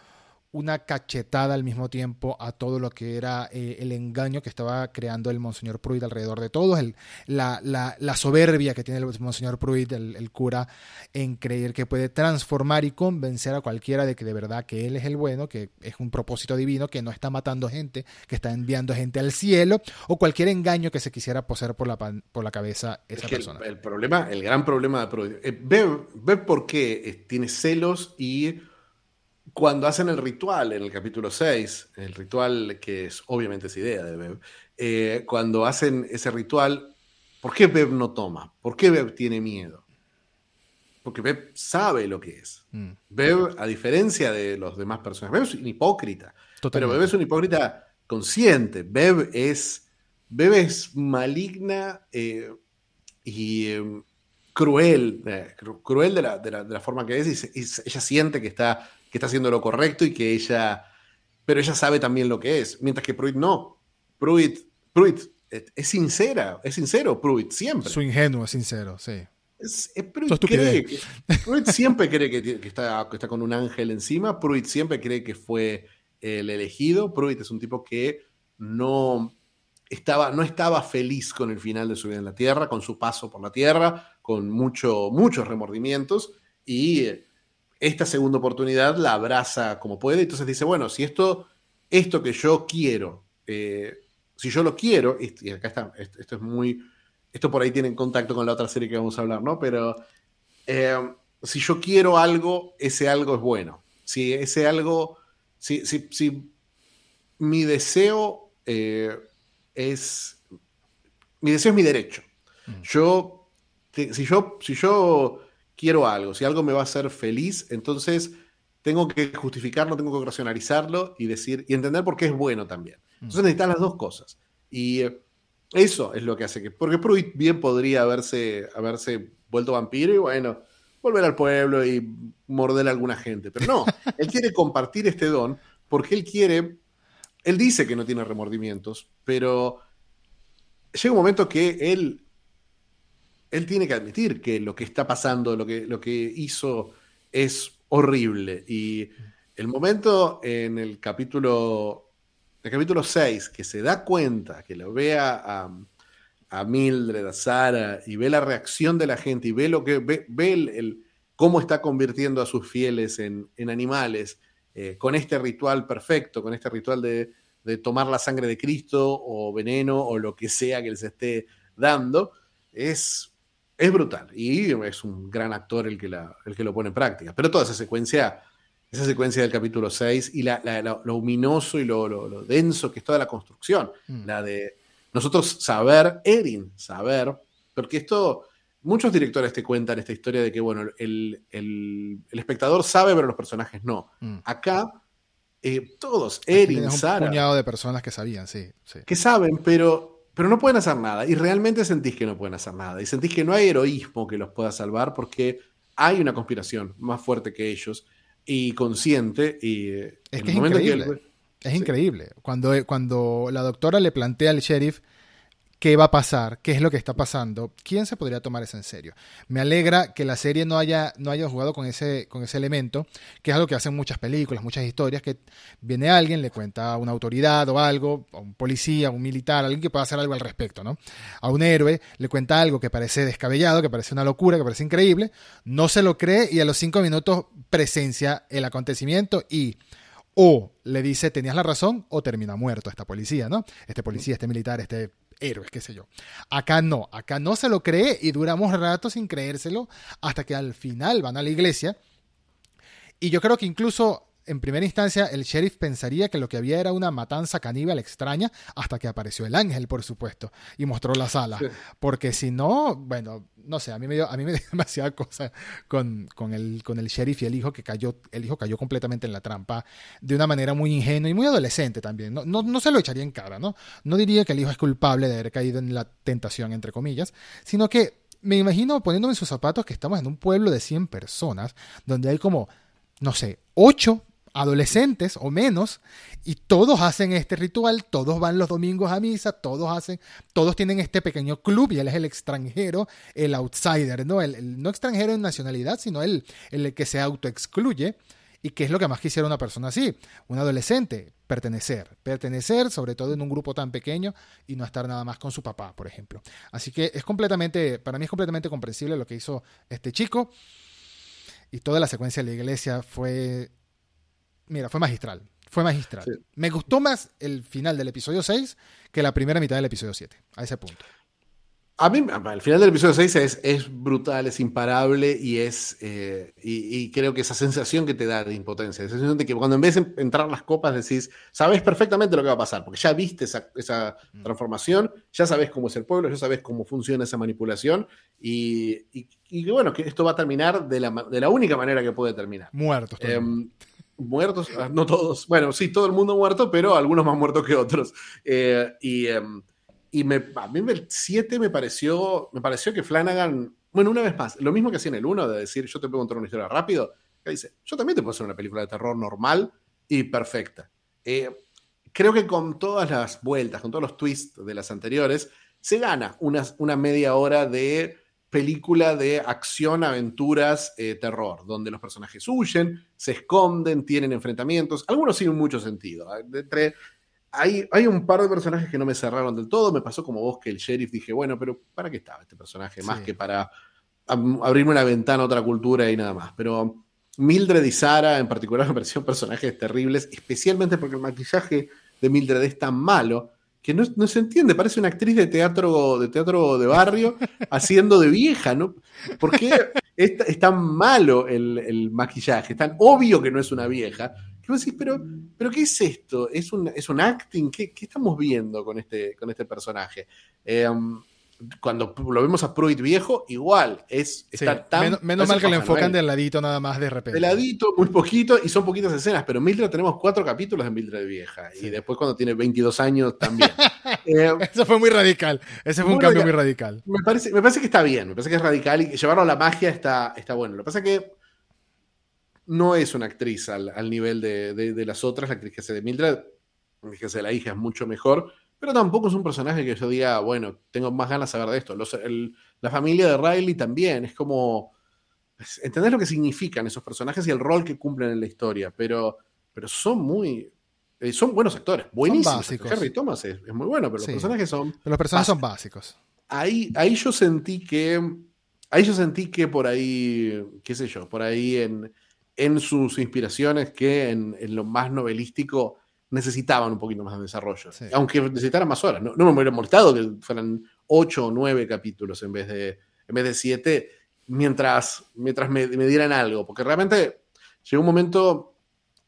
una cachetada al mismo tiempo a todo lo que era eh, el engaño que estaba creando el Monseñor Pruitt alrededor de todos, el, la, la, soberbia que tiene el Monseñor Pruitt, el, cura, en creer que puede transformar y convencer a cualquiera de que de verdad que él es el bueno, que es un propósito divino, que no está matando gente, que está enviando gente al cielo, o cualquier engaño que se quisiera poseer por la, por la cabeza esa persona. El, problema, el gran problema de Pruitt, eh, ve, ve por qué eh, tiene celos y cuando hacen el ritual en el capítulo 6, el ritual que es obviamente es idea de Beb, eh, cuando hacen ese ritual, ¿por qué Beb no toma? ¿Por qué Beb tiene miedo? Porque Beb sabe lo que es. Mm. Beb, a diferencia de los demás personajes, Beb es un hipócrita. Pero Beb es un hipócrita consciente. Beb es, Beb es maligna eh, y em, cruel, eh, cruel de la, de, la, forma que es, y, ella siente que está que está haciendo lo correcto y que ella, pero ella sabe también lo que es, mientras que Pruitt no. Pruitt, Pruitt es sincera, es sincero Pruitt, siempre. Su ingenuo, es sincero, sí. Es, Pruitt, cree Pruitt siempre cree que, está, que, está, con un ángel encima, Pruitt siempre cree que fue el elegido. Pruitt es un tipo que no estaba, no estaba feliz con el final de su vida en la Tierra, con su paso por la Tierra, con mucho, muchos remordimientos y esta segunda oportunidad la abraza como puede. Entonces dice, bueno, si esto, esto que yo quiero, eh, si yo lo quiero, y acá está, esto es muy, esto por ahí tiene contacto con la otra serie que vamos a hablar, ¿no? Pero eh, si yo quiero algo, ese algo es bueno. Si ese algo, si, si, si mi deseo eh, es, mi deseo es mi derecho. Mm. Yo, si yo, si yo quiero algo, si algo me va a hacer feliz, entonces tengo que justificarlo, tengo que racionalizarlo y decir, y entender por qué es bueno también. Mm. Entonces necesitas las dos cosas. Y eh, eso es lo que hace que, porque Pruitt bien podría haberse, haberse vuelto vampiro y bueno, volver al pueblo y morder a alguna gente. Pero no, <laughs> él quiere compartir este don porque él quiere, él dice que no tiene remordimientos, pero llega un momento que él él tiene que admitir que lo que está pasando, lo que, lo que hizo es horrible. Y el momento en el capítulo, el capítulo 6, que se da cuenta, que lo vea a, a Mildred, a Sara, y ve la reacción de la gente, y ve lo que ve, el, cómo está convirtiendo a sus fieles en, animales, eh, con este ritual perfecto, con este ritual de, de tomar la sangre de Cristo o veneno o lo que sea que les esté dando, es es brutal y es un gran actor el que, el que lo pone en práctica. Pero toda esa secuencia, esa secuencia del capítulo 6 y la, lo luminoso y lo, denso que es toda la construcción, mm. la de nosotros saber, Erin, saber, porque esto, muchos directores te cuentan esta historia de que, bueno, el, espectador sabe, pero los personajes no. Mm. Acá, eh, todos, Erin, Sara. Un puñado de personas que sabían, sí. Que saben, pero pero no pueden hacer nada. Y realmente sentís que no pueden hacer nada. Y sentís que no hay heroísmo que los pueda salvar porque hay una conspiración más fuerte que ellos y consciente. Y eh, es que es increíble. es increíble. Cuando, cuando la doctora le plantea al sheriff qué va a pasar, qué es lo que está pasando, ¿quién se podría tomar eso en serio? Me alegra que la serie no haya, no haya jugado con ese, con ese elemento, que es algo que hacen muchas películas, muchas historias, que viene alguien, le cuenta a una autoridad o algo, a un policía, a un militar, alguien que pueda hacer algo al respecto, ¿no? A un héroe le cuenta algo que parece descabellado, que parece una locura, que parece increíble, no se lo cree y a los cinco minutos presencia el acontecimiento y o le dice tenías la razón o termina muerto esta policía, ¿no? Este policía, este militar, este héroes, qué sé yo. Acá no, acá no se lo cree y duramos rato sin creérselo hasta que al final van a la iglesia. Y yo creo que incluso en primera instancia el sheriff pensaría que lo que había era una matanza caníbal extraña hasta que apareció el ángel, por supuesto, y mostró la sala. Porque si no, bueno, no sé, a mí me dio, a mí me dio <laughs> demasiada cosa con, con, el, con el sheriff y el hijo que cayó, el hijo cayó completamente en la trampa de una manera muy ingenua y muy adolescente también. No, no, no se lo echaría en cara, ¿no? No diría que el hijo es culpable de haber caído en la tentación, entre comillas, sino que me imagino poniéndome en sus zapatos que estamos en un pueblo de 100 personas, donde hay como, no sé, 8 adolescentes o menos, y todos hacen este ritual, todos van los domingos a misa, todos hacen, todos tienen este pequeño club y él es el extranjero, el outsider, ¿no? El, no extranjero en nacionalidad, sino el, el que se autoexcluye. ¿Y qué es lo que más quisiera una persona así? Un adolescente, pertenecer. Pertenecer, sobre todo en un grupo tan pequeño y no estar nada más con su papá, por ejemplo. Así que es completamente, para mí es completamente comprensible lo que hizo este chico. Y toda la secuencia de la iglesia fue Mira, fue magistral. Fue magistral. Me gustó más el final del episodio 6 que la primera mitad del episodio 7, a ese punto. A mí, el final del episodio 6 es, es brutal, es imparable y es. Eh, y, creo que esa sensación que te da de impotencia, esa sensación de que cuando en vez de entrar las copas decís, sabes perfectamente lo que va a pasar, porque ya viste esa, esa mm. transformación, ya sabes cómo es el pueblo, ya sabes cómo funciona esa manipulación y, y, bueno, que esto va a terminar de la, de la única manera que puede terminar. Muertos. Muertos, no todos, bueno, sí, todo el mundo muerto, pero algunos más muertos que otros. Eh, y, em, y me, a mí el 7 me pareció, me pareció que Flanagan, bueno, una vez más, lo mismo que hacía en el 1, de decir, yo te puedo contar una historia rápido, que dice, yo también te puedo hacer una película de terror normal y perfecta. Eh, creo que con todas las vueltas, con todos los twists de las anteriores, se gana una media hora de película de acción, aventuras, eh, terror, donde los personajes huyen, se esconden, tienen enfrentamientos, algunos sin mucho sentido. Entre, hay, hay un par de personajes que no me cerraron del todo, me pasó como vos que el sheriff dije, bueno, pero ¿para qué estaba este personaje? Más que para abrirme una ventana a otra cultura y nada más. Pero Mildred y Sara en particular <laughs> me parecieron personajes terribles, especialmente porque el maquillaje de Mildred es tan malo que no, se entiende, parece una actriz de teatro de, teatro de barrio <laughs> haciendo de vieja, ¿no? ¿Por qué es, tan malo el, maquillaje? Es tan obvio que no es una vieja. Que vos decís, pero, pero ¿qué es esto? ¿Es un, es un acting? ¿Qué, ¿Qué, estamos viendo con este, con este personaje? Eh, cuando lo vemos a Pruitt viejo, igual, es está tan... Menos, mal que le enfocan de ladito nada más de repente. De ladito, muy poquito, y son poquitas escenas, pero Mildred tenemos cuatro capítulos de Mildred vieja, y después cuando tiene 22 años también. Eh, <laughs> Eso fue muy radical, ese fue un cambio muy radical. Me parece, me parece que está bien, me parece que es radical, y llevarlo a la magia está, está bueno. Lo que pasa es que no es una actriz al, nivel de, de, las otras, la actriz que hace de Mildred, la que hace de la hija es mucho mejor, pero tampoco es un personaje que yo diga, bueno, tengo más ganas de saber de esto. la familia de Riley también, es como entender lo que significan esos personajes y el rol que cumplen en la historia, pero, pero son muy... Eh, son buenos actores, buenísimos. Son Harry Thomas es, muy bueno, pero los personajes son... Pero los personajes son básicos. Ahí, ahí yo sentí que... Ahí yo sentí que por ahí, qué sé yo, por ahí en, en sus inspiraciones, que en, en lo más novelístico necesitaban un poquito más de desarrollo. Aunque necesitaran más horas. No, me hubiera molestado que fueran ocho o nueve capítulos en vez de, en vez de siete, mientras, mientras me, dieran algo. Porque realmente llegó un momento.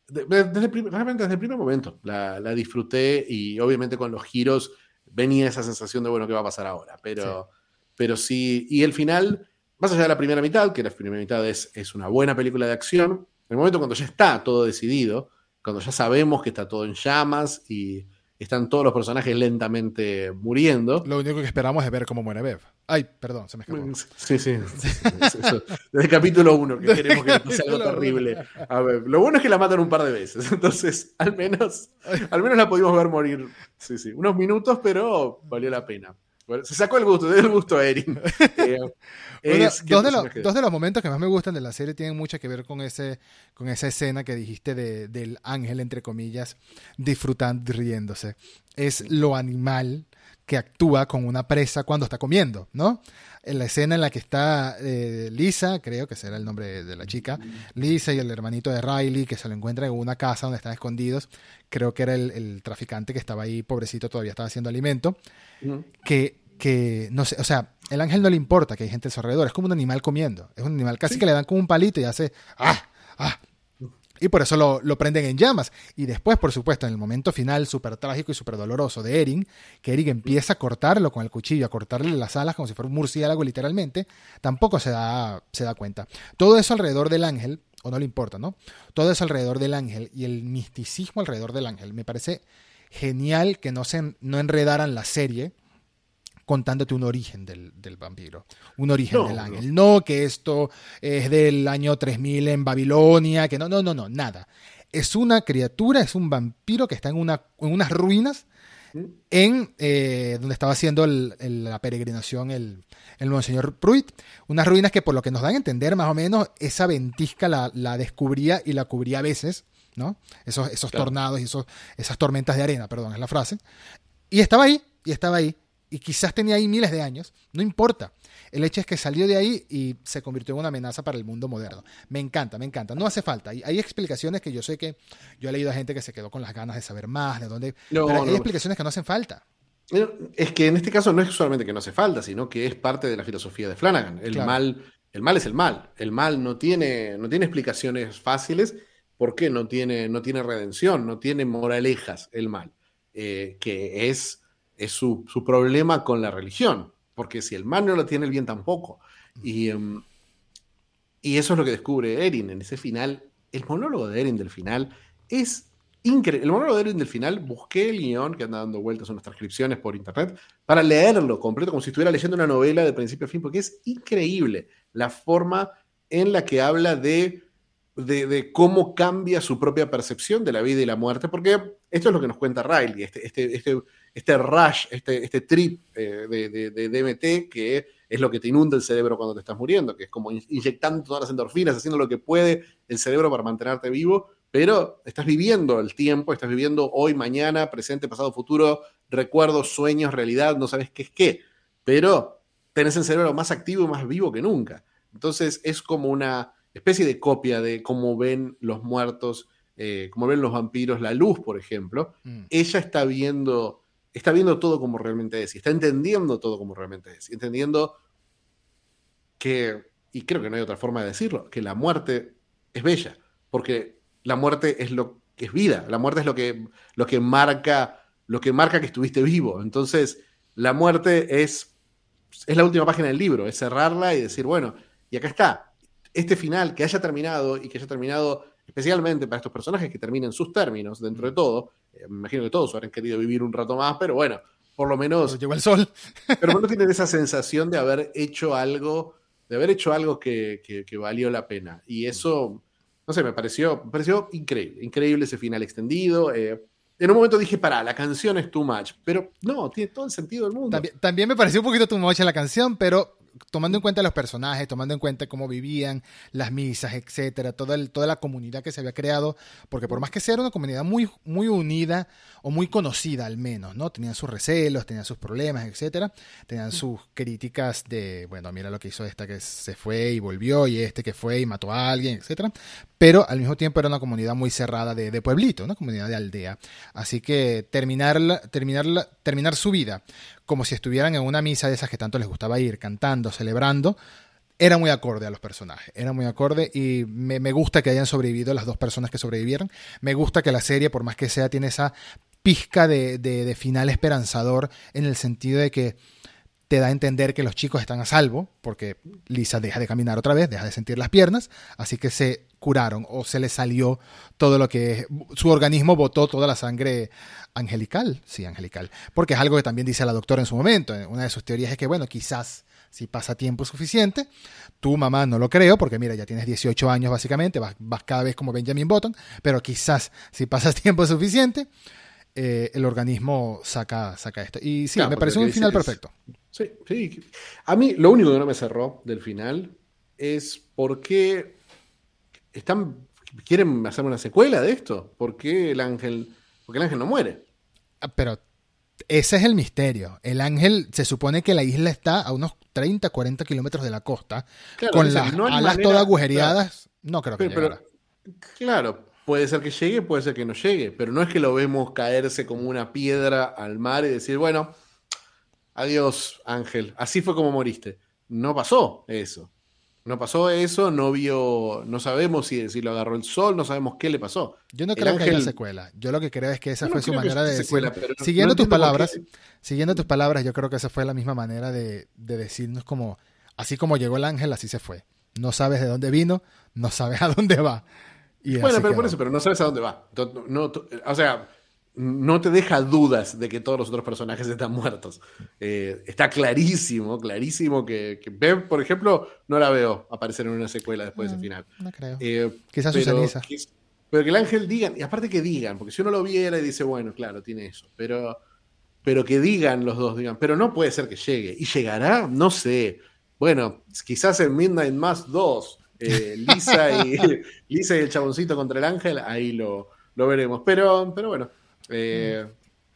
Desde, realmente desde el primer momento la, disfruté y obviamente con los giros venía esa sensación de, bueno, ¿qué va a pasar ahora? Pero sí, pero sí y el final, más allá de la primera mitad, que la primera mitad es, es una buena película de acción, en el momento cuando ya está todo decidido, cuando ya sabemos que está todo en llamas y están todos los personajes lentamente muriendo. Lo único que esperamos es ver cómo muere Bev. Ay, perdón, se me escapó. Mm, sí, sí. Desde el capítulo 1 que queremos que pase algo terrible a Bev. Lo bueno es que la matan un par de veces. <laughs> Entonces, al menos, al menos la pudimos ver morir. Sí, sí. Unos minutos, pero valió la pena se sacó el gusto, dio <laughs> el gusto a Erin. <laughs> Eh, dos, de los momentos que más me gustan de la serie tienen mucho que ver con, ese, con esa escena que dijiste del ángel, entre comillas, disfrutando y riéndose. Es lo animal que actúa con una presa cuando está comiendo, ¿no? En la escena en la que está eh, Lisa, creo que será el nombre de la chica, Lisa y el hermanito de Riley, que se lo encuentran en una casa donde están escondidos, creo que era el, traficante que estaba ahí, pobrecito, todavía estaba haciendo alimento, que que, no sé, o sea, el ángel no le importa que hay gente a su alrededor, es como un animal comiendo, es un animal casi que le dan como un palito y hace, ah, ah. Y por eso lo, lo, prenden en llamas. Y después, por supuesto, en el momento final súper trágico y súper doloroso de Erin, que Erin empieza a cortarlo con el cuchillo, a cortarle las alas como si fuera un murciélago literalmente, tampoco se da, se da cuenta. Todo eso alrededor del ángel, o no le importa, ¿no? Todo eso alrededor del ángel y el misticismo alrededor del ángel. Me parece genial que no, se, no enredaran la serie contándote un origen del, vampiro, un origen del ángel. No. que esto es del año 3000 en Babilonia, que no, no, no, no, nada. Es una criatura, es un vampiro que está en, una, en unas ruinas en eh, donde estaba haciendo la peregrinación el, el Monseñor Pruitt. Unas ruinas que por lo que nos dan a entender más o menos, esa ventisca la, descubría y la cubría a veces, ¿no? Esos, esos tornados y esos, esas tormentas de arena, perdón, es la frase. Y estaba ahí, y estaba ahí y quizás tenía ahí miles de años, no importa. El hecho es que salió de ahí y se convirtió en una amenaza para el mundo moderno. Me encanta, me encanta. No hace falta. Hay, explicaciones que yo sé que yo he leído a gente que se quedó con las ganas de saber más, de dónde. pero hay explicaciones que no hacen falta. Es que en este caso no es solamente que no hace falta, sino que es parte de la filosofía de Flanagan. El mal, el mal es el mal. El mal no tiene, no tiene explicaciones fáciles. ¿Por qué? No tiene, no tiene redención, no tiene moralejas el mal. Eh, que es es su, problema con la religión, porque si el mal no lo tiene, el bien tampoco. Y, em, y eso es lo que descubre Erin en ese final. El monólogo de Erin del final es increíble. El monólogo de Erin del final, busqué el guion que anda dando vueltas en las transcripciones por internet para leerlo completo, como si estuviera leyendo una novela de principio a fin, porque es increíble la forma en la que habla de, de, cómo cambia su propia percepción de la vida y la muerte, porque esto es lo que nos cuenta Riley, este, este, este este rush, este, este trip eh, de, DMT que es lo que te inunda el cerebro cuando te estás muriendo, que es como inyectando todas las endorfinas, haciendo lo que puede el cerebro para mantenerte vivo, pero estás viviendo el tiempo, estás viviendo hoy, mañana, presente, pasado, futuro, recuerdos, sueños, realidad, no sabes qué es qué, pero tenés el cerebro más activo y más vivo que nunca. Entonces es como una especie de copia de cómo ven los muertos, eh, cómo ven los vampiros la luz, por ejemplo. Mm. Ella está viendo, está viendo todo como realmente es y está entendiendo todo como realmente es, entendiendo que, y creo que no hay otra forma de decirlo, que la muerte es bella, porque la muerte es lo que es vida, la muerte es lo que, lo que marca, lo que marca que estuviste vivo. Entonces, la muerte es, es la última página del libro, es cerrarla y decir, bueno, y acá está, este final que haya terminado y que haya terminado especialmente para estos personajes que terminen sus términos dentro de todo. Eh, me imagino que todos habrán querido vivir un rato más, pero bueno, por lo menos. llegó el sol. <laughs> pero no tienen esa sensación de haber hecho algo, de haber hecho algo que, valió la pena. Y eso, no sé, me pareció, me pareció increíble, increíble ese final extendido. Eh, en un momento dije, para, la canción es too much, pero no, tiene todo el sentido del mundo. También, también me pareció un poquito too much la canción, pero tomando en cuenta los personajes, tomando en cuenta cómo vivían, las misas, etcétera, toda, toda la comunidad que se había creado, porque por más que sea una comunidad muy, muy unida o muy conocida al menos, ¿no? Tenían sus recelos, tenían sus problemas, etcétera, tenían sus críticas de, bueno, mira lo que hizo esta que se fue y volvió, y este que fue y mató a alguien, etcétera, pero al mismo tiempo era una comunidad muy cerrada de, de pueblito, una comunidad de aldea. Así que terminarla, terminarla, terminar su vida como si estuvieran en una misa de esas que tanto les gustaba ir, cantando, celebrando, era muy acorde a los personajes, era muy acorde y me, gusta que hayan sobrevivido las dos personas que sobrevivieron. Me gusta que la serie, por más que sea, tiene esa pizca de, final esperanzador en el sentido de que te da a entender que los chicos están a salvo, porque Lisa deja de caminar otra vez, deja de sentir las piernas, así que se curaron o se les salió todo lo que su organismo botó toda la sangre angelical, sí, angelical, porque es algo que también dice la doctora en su momento. Una de sus teorías es que, bueno, quizás si pasa tiempo suficiente, tu mamá no lo creo, porque mira, ya tienes 18 años básicamente, vas, cada vez como Benjamin Button, pero quizás si pasas <laughs> tiempo suficiente, eh, el organismo saca, saca esto. Y sí, me parece un final perfecto. Sí, sí. A mí lo único que no me cerró del final es por qué están, quieren hacer una secuela de esto. ¿Por qué el ángel porque el ángel no muere. Ah, pero ese es el misterio. El ángel, se supone que la isla está a unos 30, 40 kilómetros de la costa, con las alas todas agujereadas. No creo que pero, Claro, puede ser que llegue, puede ser que no llegue, pero no es que lo vemos caerse como una piedra al mar y decir, bueno, adiós ángel, así fue como moriste. No pasó eso. No pasó eso, no vio, no sabemos si, si, lo agarró el sol, no sabemos qué le pasó. Yo no creo que haya secuela. Yo lo que creo es que esa fue su manera de decir. siguiendo tus palabras, siguiendo tus palabras, yo creo que esa fue la misma manera de, decirnos como, así como llegó el ángel, así se fue. No sabes de dónde vino, no sabes a dónde va. Bueno, pero por eso, pero no sabes a dónde va. o sea, no te deja dudas de que todos los otros personajes <laughs> están muertos. Eh, está clarísimo, clarísimo que, que, Bev, por ejemplo, no la veo aparecer en una secuela después de ese mm, final. No creo. Eh, Quizás pero, pero que el ángel digan, y aparte que digan, porque si uno lo viera y dice, bueno, claro, tiene eso, pero, pero que digan los dos, digan, pero no puede ser que llegue. ¿Y llegará? No sé. Bueno, quizás en Midnight Mass 2, eh, Lisa, y, <laughs> Lisa y el chaboncito contra el ángel, ahí lo, lo veremos. Pero, pero bueno, eh,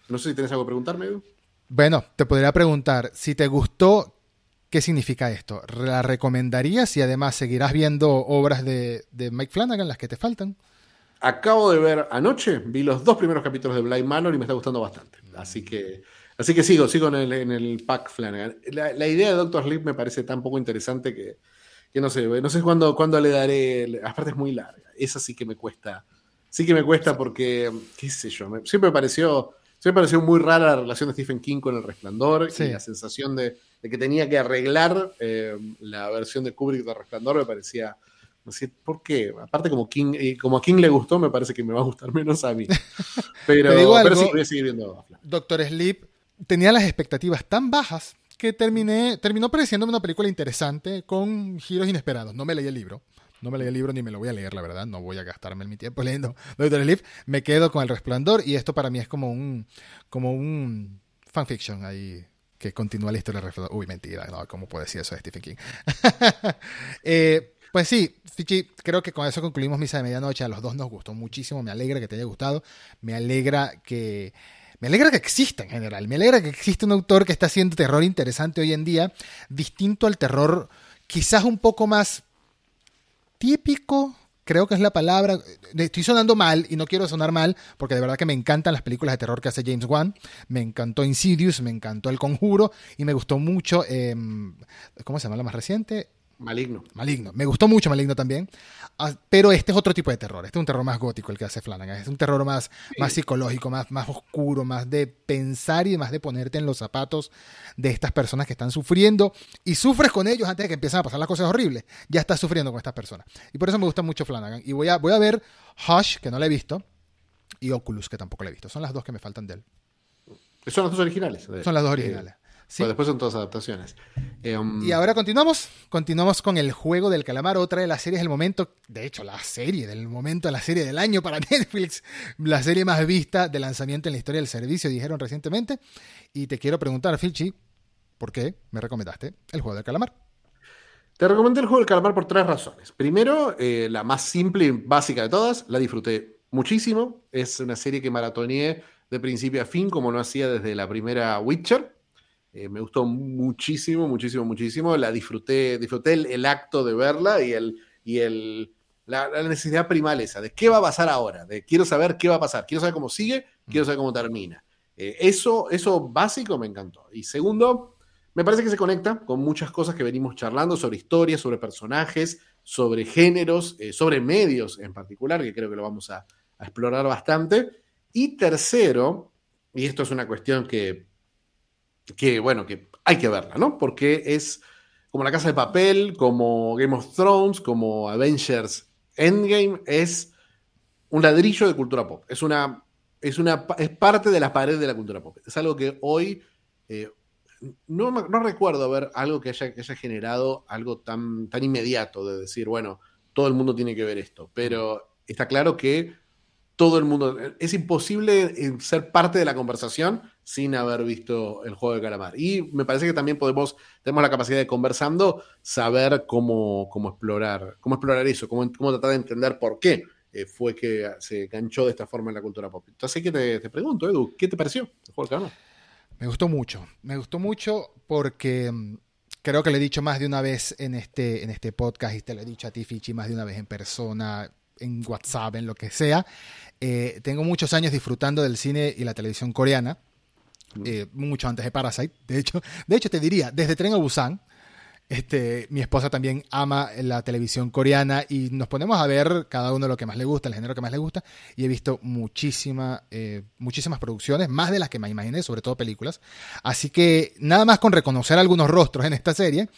no sé si tienes algo que preguntarme, Edu. Bueno, te podría preguntar, si te gustó, ¿qué significa esto? ¿La recomendarías y además seguirás viendo obras de, Mike Flanagan, las que te faltan? Acabo de ver anoche, vi los dos primeros capítulos de Blind Manor y me está gustando bastante. Así que, así que sigo, sigo en el, pack Flanagan. La, idea de Doctor Sleep me parece tan poco interesante que, no sé, no sé cuándo, cuándo le daré. Aparte es muy larga. Esa sí que me cuesta sí que me cuesta porque, qué sé yo, siempre me pareció, siempre pareció muy rara la relación de Stephen King con El Resplandor y la sensación de, que tenía que arreglar eh, la versión de Kubrick de Resplandor me parecía, no sé, ¿por qué? Aparte como King, como a King le gustó, me parece que me va a gustar <laughs> menos a mí. <laughs> Pero, sí, voy a seguir viendo. Doctor Sleep tenía las expectativas tan bajas que terminé, terminó pareciéndome una película interesante con giros inesperados. No me leí el libro. No me leí el libro ni me lo voy a leer, la verdad. No voy a gastarme mi tiempo <laughs> leyendo Doctor Sleep. Me quedo con El Resplandor y esto para mí es como un, como un fanfiction ahí que continúa la historia de Uy, mentira, no, ¿cómo puedo decir eso de Stephen King? <laughs> eh, pues sí, Fichi, creo que con eso concluimos Misa de Medianoche. A los dos nos gustó muchísimo. Me alegra que te haya gustado. Me alegra que. Me alegra que exista en general. Me alegra que exista un autor que está haciendo terror interesante hoy en día, distinto al terror quizás un poco más típico, creo que es la palabra. Estoy sonando mal y no quiero sonar mal porque de verdad que me encantan las películas de terror que hace James Wan. Me encantó Insidious, me encantó El Conjuro y me gustó mucho. Eh, ¿Cómo se llama la más reciente? Maligno. Maligno. Me gustó mucho Maligno también. Ah, pero este es otro tipo de terror. Este es un terror más gótico el que hace Flanagan. Es un terror más, más psicológico, más, más oscuro, más de pensar y más de ponerte en los zapatos de estas personas que están sufriendo. Y sufres con ellos antes de que empiecen a pasar las cosas horribles. Ya estás sufriendo con estas personas. Y por eso me gusta mucho Flanagan. Y voy a, voy a ver Hush, que no le he visto, y Oculus, que tampoco le he visto. Son las dos que me faltan de él. Son las dos originales. Son las dos originales. Pues después son todas adaptaciones. Eh, um, y ahora continuamos. Continuamos con el juego del calamar, otra de las series del momento. De hecho, la serie del momento, la serie del año para <laughs> Netflix. La serie más vista de lanzamiento en la historia del servicio, dijeron recientemente. Y te quiero preguntar, Filchi, ¿por qué me recomendaste el juego del calamar? Te recomendé el juego del calamar por tres razones. Primero, eh, la más simple y básica de todas, la disfruté muchísimo. Es una serie que maratoneé de principio a fin, como no hacía desde la primera Witcher. Eh, me gustó muchísimo, muchísimo, muchísimo. La disfruté, disfruté el, acto de verla y, el, y el, la, necesidad primal esa, de qué va a pasar ahora, de quiero saber qué va a pasar, quiero saber cómo sigue, quiero saber cómo termina. Eh, eso, eso básico me encantó. Y segundo, me parece que se conecta con muchas cosas que venimos charlando sobre historias, sobre personajes, sobre géneros, eh, sobre medios en particular, que creo que lo vamos a explorar bastante. Y tercero, y esto es una cuestión que que bueno, que hay que verla, ¿no? Porque es como La Casa de Papel, como Game of Thrones, como Avengers Endgame, es un ladrillo de cultura pop. Es una, es una, es parte de la pared de la cultura pop. Es algo que hoy eh, no, no, recuerdo ver algo que haya, que haya generado algo tan, tan inmediato de decir, bueno, todo el mundo tiene que ver esto. Pero está claro que todo el mundo. Es imposible eh, ser parte de la conversación sin haber visto el juego de calamar. Y me parece que también podemos, tenemos la capacidad de conversando, saber cómo, cómo explorar, cómo explorar eso, cómo, cómo tratar de entender por qué eh, fue que se ganchó de esta forma en la cultura pop. Entonces, que te, te pregunto, Edu, ¿qué te pareció el juego de calamar? Me gustó mucho, me gustó mucho porque mm, creo que lo he dicho más de una vez en este, en este podcast y te lo he dicho a ti, Fichi, más de una vez en persona, en WhatsApp, en lo que sea. Eh, tengo muchos años disfrutando del cine y la televisión coreana, eh, mucho antes de Parasite. De hecho, de hecho, te diría, desde Tren a Busan, este, mi esposa también ama la televisión coreana y nos ponemos a ver cada uno lo que más le gusta, el género que más le gusta. Y he visto muchísima, eh, muchísimas producciones, más de las que me imaginé, sobre todo películas. Así que nada más con reconocer algunos rostros en esta serie,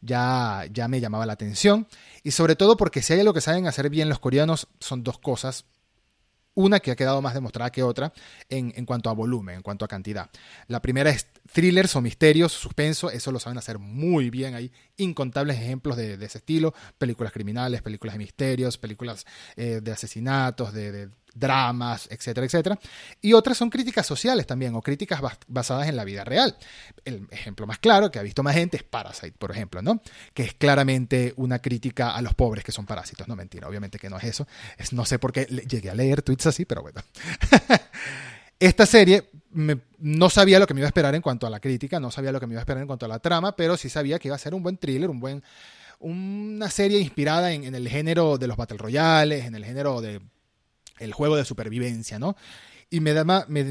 ya, ya me llamaba la atención. Y sobre todo porque si hay algo que saben hacer bien los coreanos, son dos cosas una que ha quedado más demostrada que otra en, cuanto a volumen, en cuanto a cantidad. La primera es thrillers o misterios, suspenso, eso lo saben hacer muy bien. Hay incontables ejemplos de, ese estilo, películas criminales, películas de misterios, películas eh, de asesinatos, de dramas, etcétera, etcétera. Y otras son críticas sociales también, o críticas basadas en la vida real. El ejemplo más claro que ha visto más gente es Parasite, por ejemplo, ¿no? Que es claramente una crítica a los pobres que son parásitos. No, mentira, obviamente que no es eso. Es, no sé por qué llegué a leer tweets así, pero bueno. <laughs> Esta serie no sabía lo que me iba a esperar en cuanto a la crítica, no sabía lo que me iba a esperar en cuanto a la trama, pero sí sabía que iba a ser un buen thriller, un buen, una serie inspirada en, en el género de los Battle Royales, en el género de el juego de supervivencia, ¿no? Y me,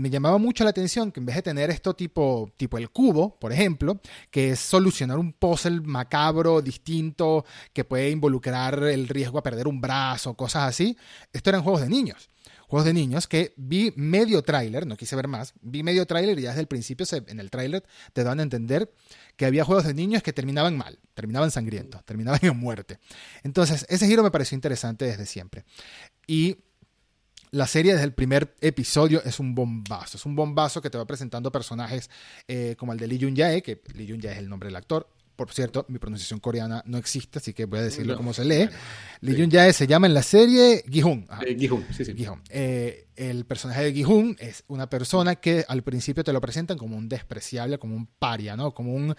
llamaba mucho la atención que en vez de tener esto tipo, tipo el cubo, por ejemplo, que es solucionar un puzzle macabro, distinto, que puede involucrar el riesgo a perder un brazo, cosas así, esto eran juegos de niños. Juegos de niños que vi medio tráiler, no quise ver más, vi medio tráiler y ya desde el principio en el tráiler te dan a entender que había juegos de niños que terminaban mal, terminaban sangrientos, terminaban en muerte. Entonces, ese giro me pareció interesante desde siempre. Y la serie desde el primer episodio es un bombazo. Es un bombazo que te va presentando personajes eh, como el de Lee Jun Jae, que Lee Jun Jae es el nombre del actor. Por cierto, mi pronunciación coreana no existe, así que voy a decirlo como se lee. Lee Jun Jae se llama en la serie Gihun. Eh, Gihun, sí, sí. Gihun. Eh, El personaje de Gi-hun es una persona que al principio te lo presentan como un despreciable, como un paria, ¿no? Como un,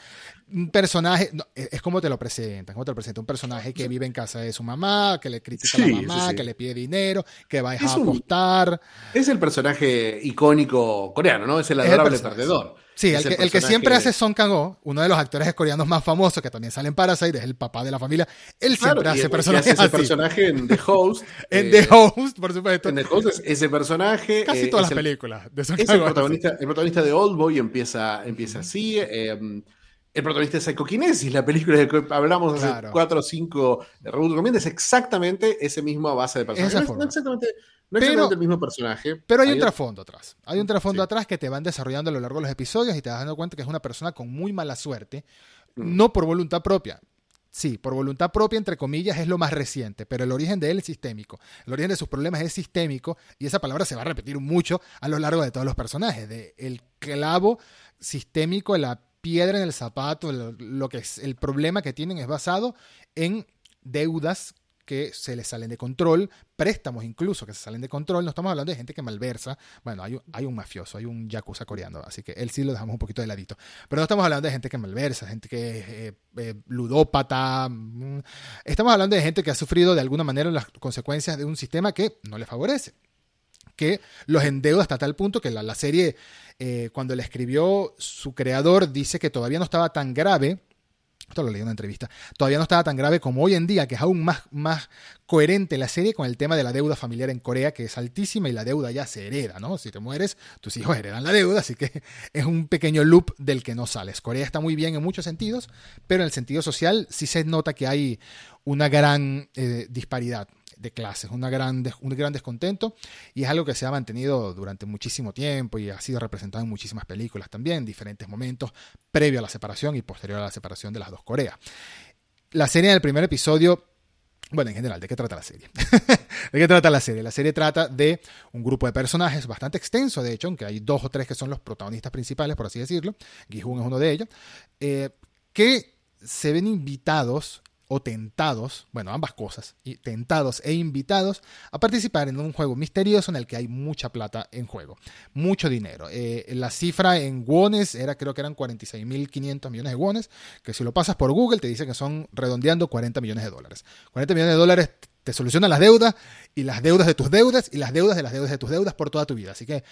un personaje, no, es, es como te lo presentan, como te lo presentan, un personaje que vive en casa de su mamá, que le critica a la mamá, sí, que le pide dinero, que va a Es a apostar. Es el personaje icónico coreano, ¿no? Es el Es el adorable personaje, perdedor. Sí, Es el que, el que personaje- siempre hace Song Kang-ho, uno de los actores coreanos más famosos que también sale en Parasite, es el papá de la familia. Él Claro, siempre hace personajes hace ese así. personaje en The <laughs> Host. En eh, The Host, por supuesto. En The Host es ese personaje. Casi eh, todas las el- películas de Es el protagonista, el protagonista de Oldboy empieza, empieza así. eh, el protagonista de Psychokinesis, la película de que hablamos hace Claro. cuatro o cinco Reboot Recomienda, es exactamente ese mismo base de personaje. Esa No no exactamente, no es Pero- exactamente el mismo personaje. Pero hay un Hay- trasfondo atrás. Hay un trasfondo Sí. atrás que te van desarrollando a lo largo de los episodios y te vas dando cuenta que es una persona con muy mala suerte, Mm. no por voluntad propia. Sí, por voluntad propia, entre comillas, es lo más reciente, pero el origen de él es sistémico. El origen de sus problemas es sistémico y esa palabra se va a repetir mucho a lo largo de todos los personajes. El clavo sistémico, la piedra en el zapato, lo que es el problema que tienen es basado en deudas que se les salen de control, préstamos incluso que se salen de control. No estamos hablando de gente que malversa. Bueno, hay un, mafioso, hay un yakuza coreano, así que él sí lo dejamos un poquito de ladito. Pero no estamos hablando de gente que malversa, gente que es eh, eh, ludópata. mm. Estamos hablando de gente que ha sufrido de alguna manera las consecuencias de un sistema que no le favorece que los endeuda hasta tal punto que la, la serie, eh, cuando la escribió su creador, dice que todavía no estaba tan grave. Esto lo leí en una entrevista. Todavía no estaba tan grave como hoy en día, que es aún más, más coherente la serie con el tema de la deuda familiar en Corea, que es altísima y la deuda ya se hereda, ¿no? Si te mueres, tus hijos heredan la deuda, así que <laughs> es un pequeño loop del que no sales. Corea está muy bien en muchos sentidos, pero en el sentido social sí se nota que hay una gran eh, disparidad de clases, un gran descontento y es algo que se ha mantenido durante muchísimo tiempo y ha sido representado en muchísimas películas también, en diferentes momentos, previo a la separación y posterior a la separación de las dos Coreas. La serie en el primer episodio, bueno, en general, ¿de qué trata la serie? <laughs> ¿De qué trata la serie? La serie trata de un grupo de personajes bastante extenso, de hecho, aunque hay dos o tres que son los protagonistas principales, por así decirlo, Gi-hun es uno de ellos, eh, que se ven invitados o tentados, bueno, ambas cosas, y tentados e invitados a participar en un juego misterioso en el que hay mucha plata en juego, mucho dinero. Eh, la cifra en wones era, creo que eran 46.500 millones de wones, que si lo pasas por Google te dice que son redondeando 40 millones de dólares. 40 millones de dólares te solucionan las deudas y las deudas de tus deudas y las deudas de las deudas de tus deudas por toda tu vida. Así que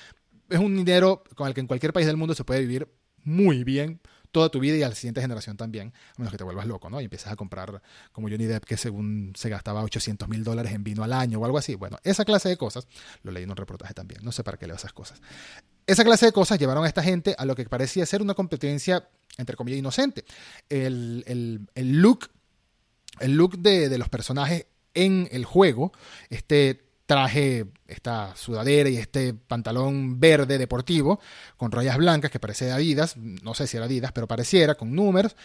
es un dinero con el que en cualquier país del mundo se puede vivir muy bien toda tu vida y a la siguiente generación también, a menos que te vuelvas loco, ¿no? Y empiezas a comprar como Johnny Depp, que según se gastaba 800 mil dólares en vino al año o algo así. Bueno, esa clase de cosas, lo leí en un reportaje también, no sé para qué leo esas cosas. Esa clase de cosas llevaron a esta gente a lo que parecía ser una competencia, entre comillas, inocente. El, el, el look, el look de, de los personajes en el juego, este traje, esta sudadera y este pantalón verde deportivo con rayas blancas que parece de Adidas, no sé si era Adidas, pero pareciera, con números.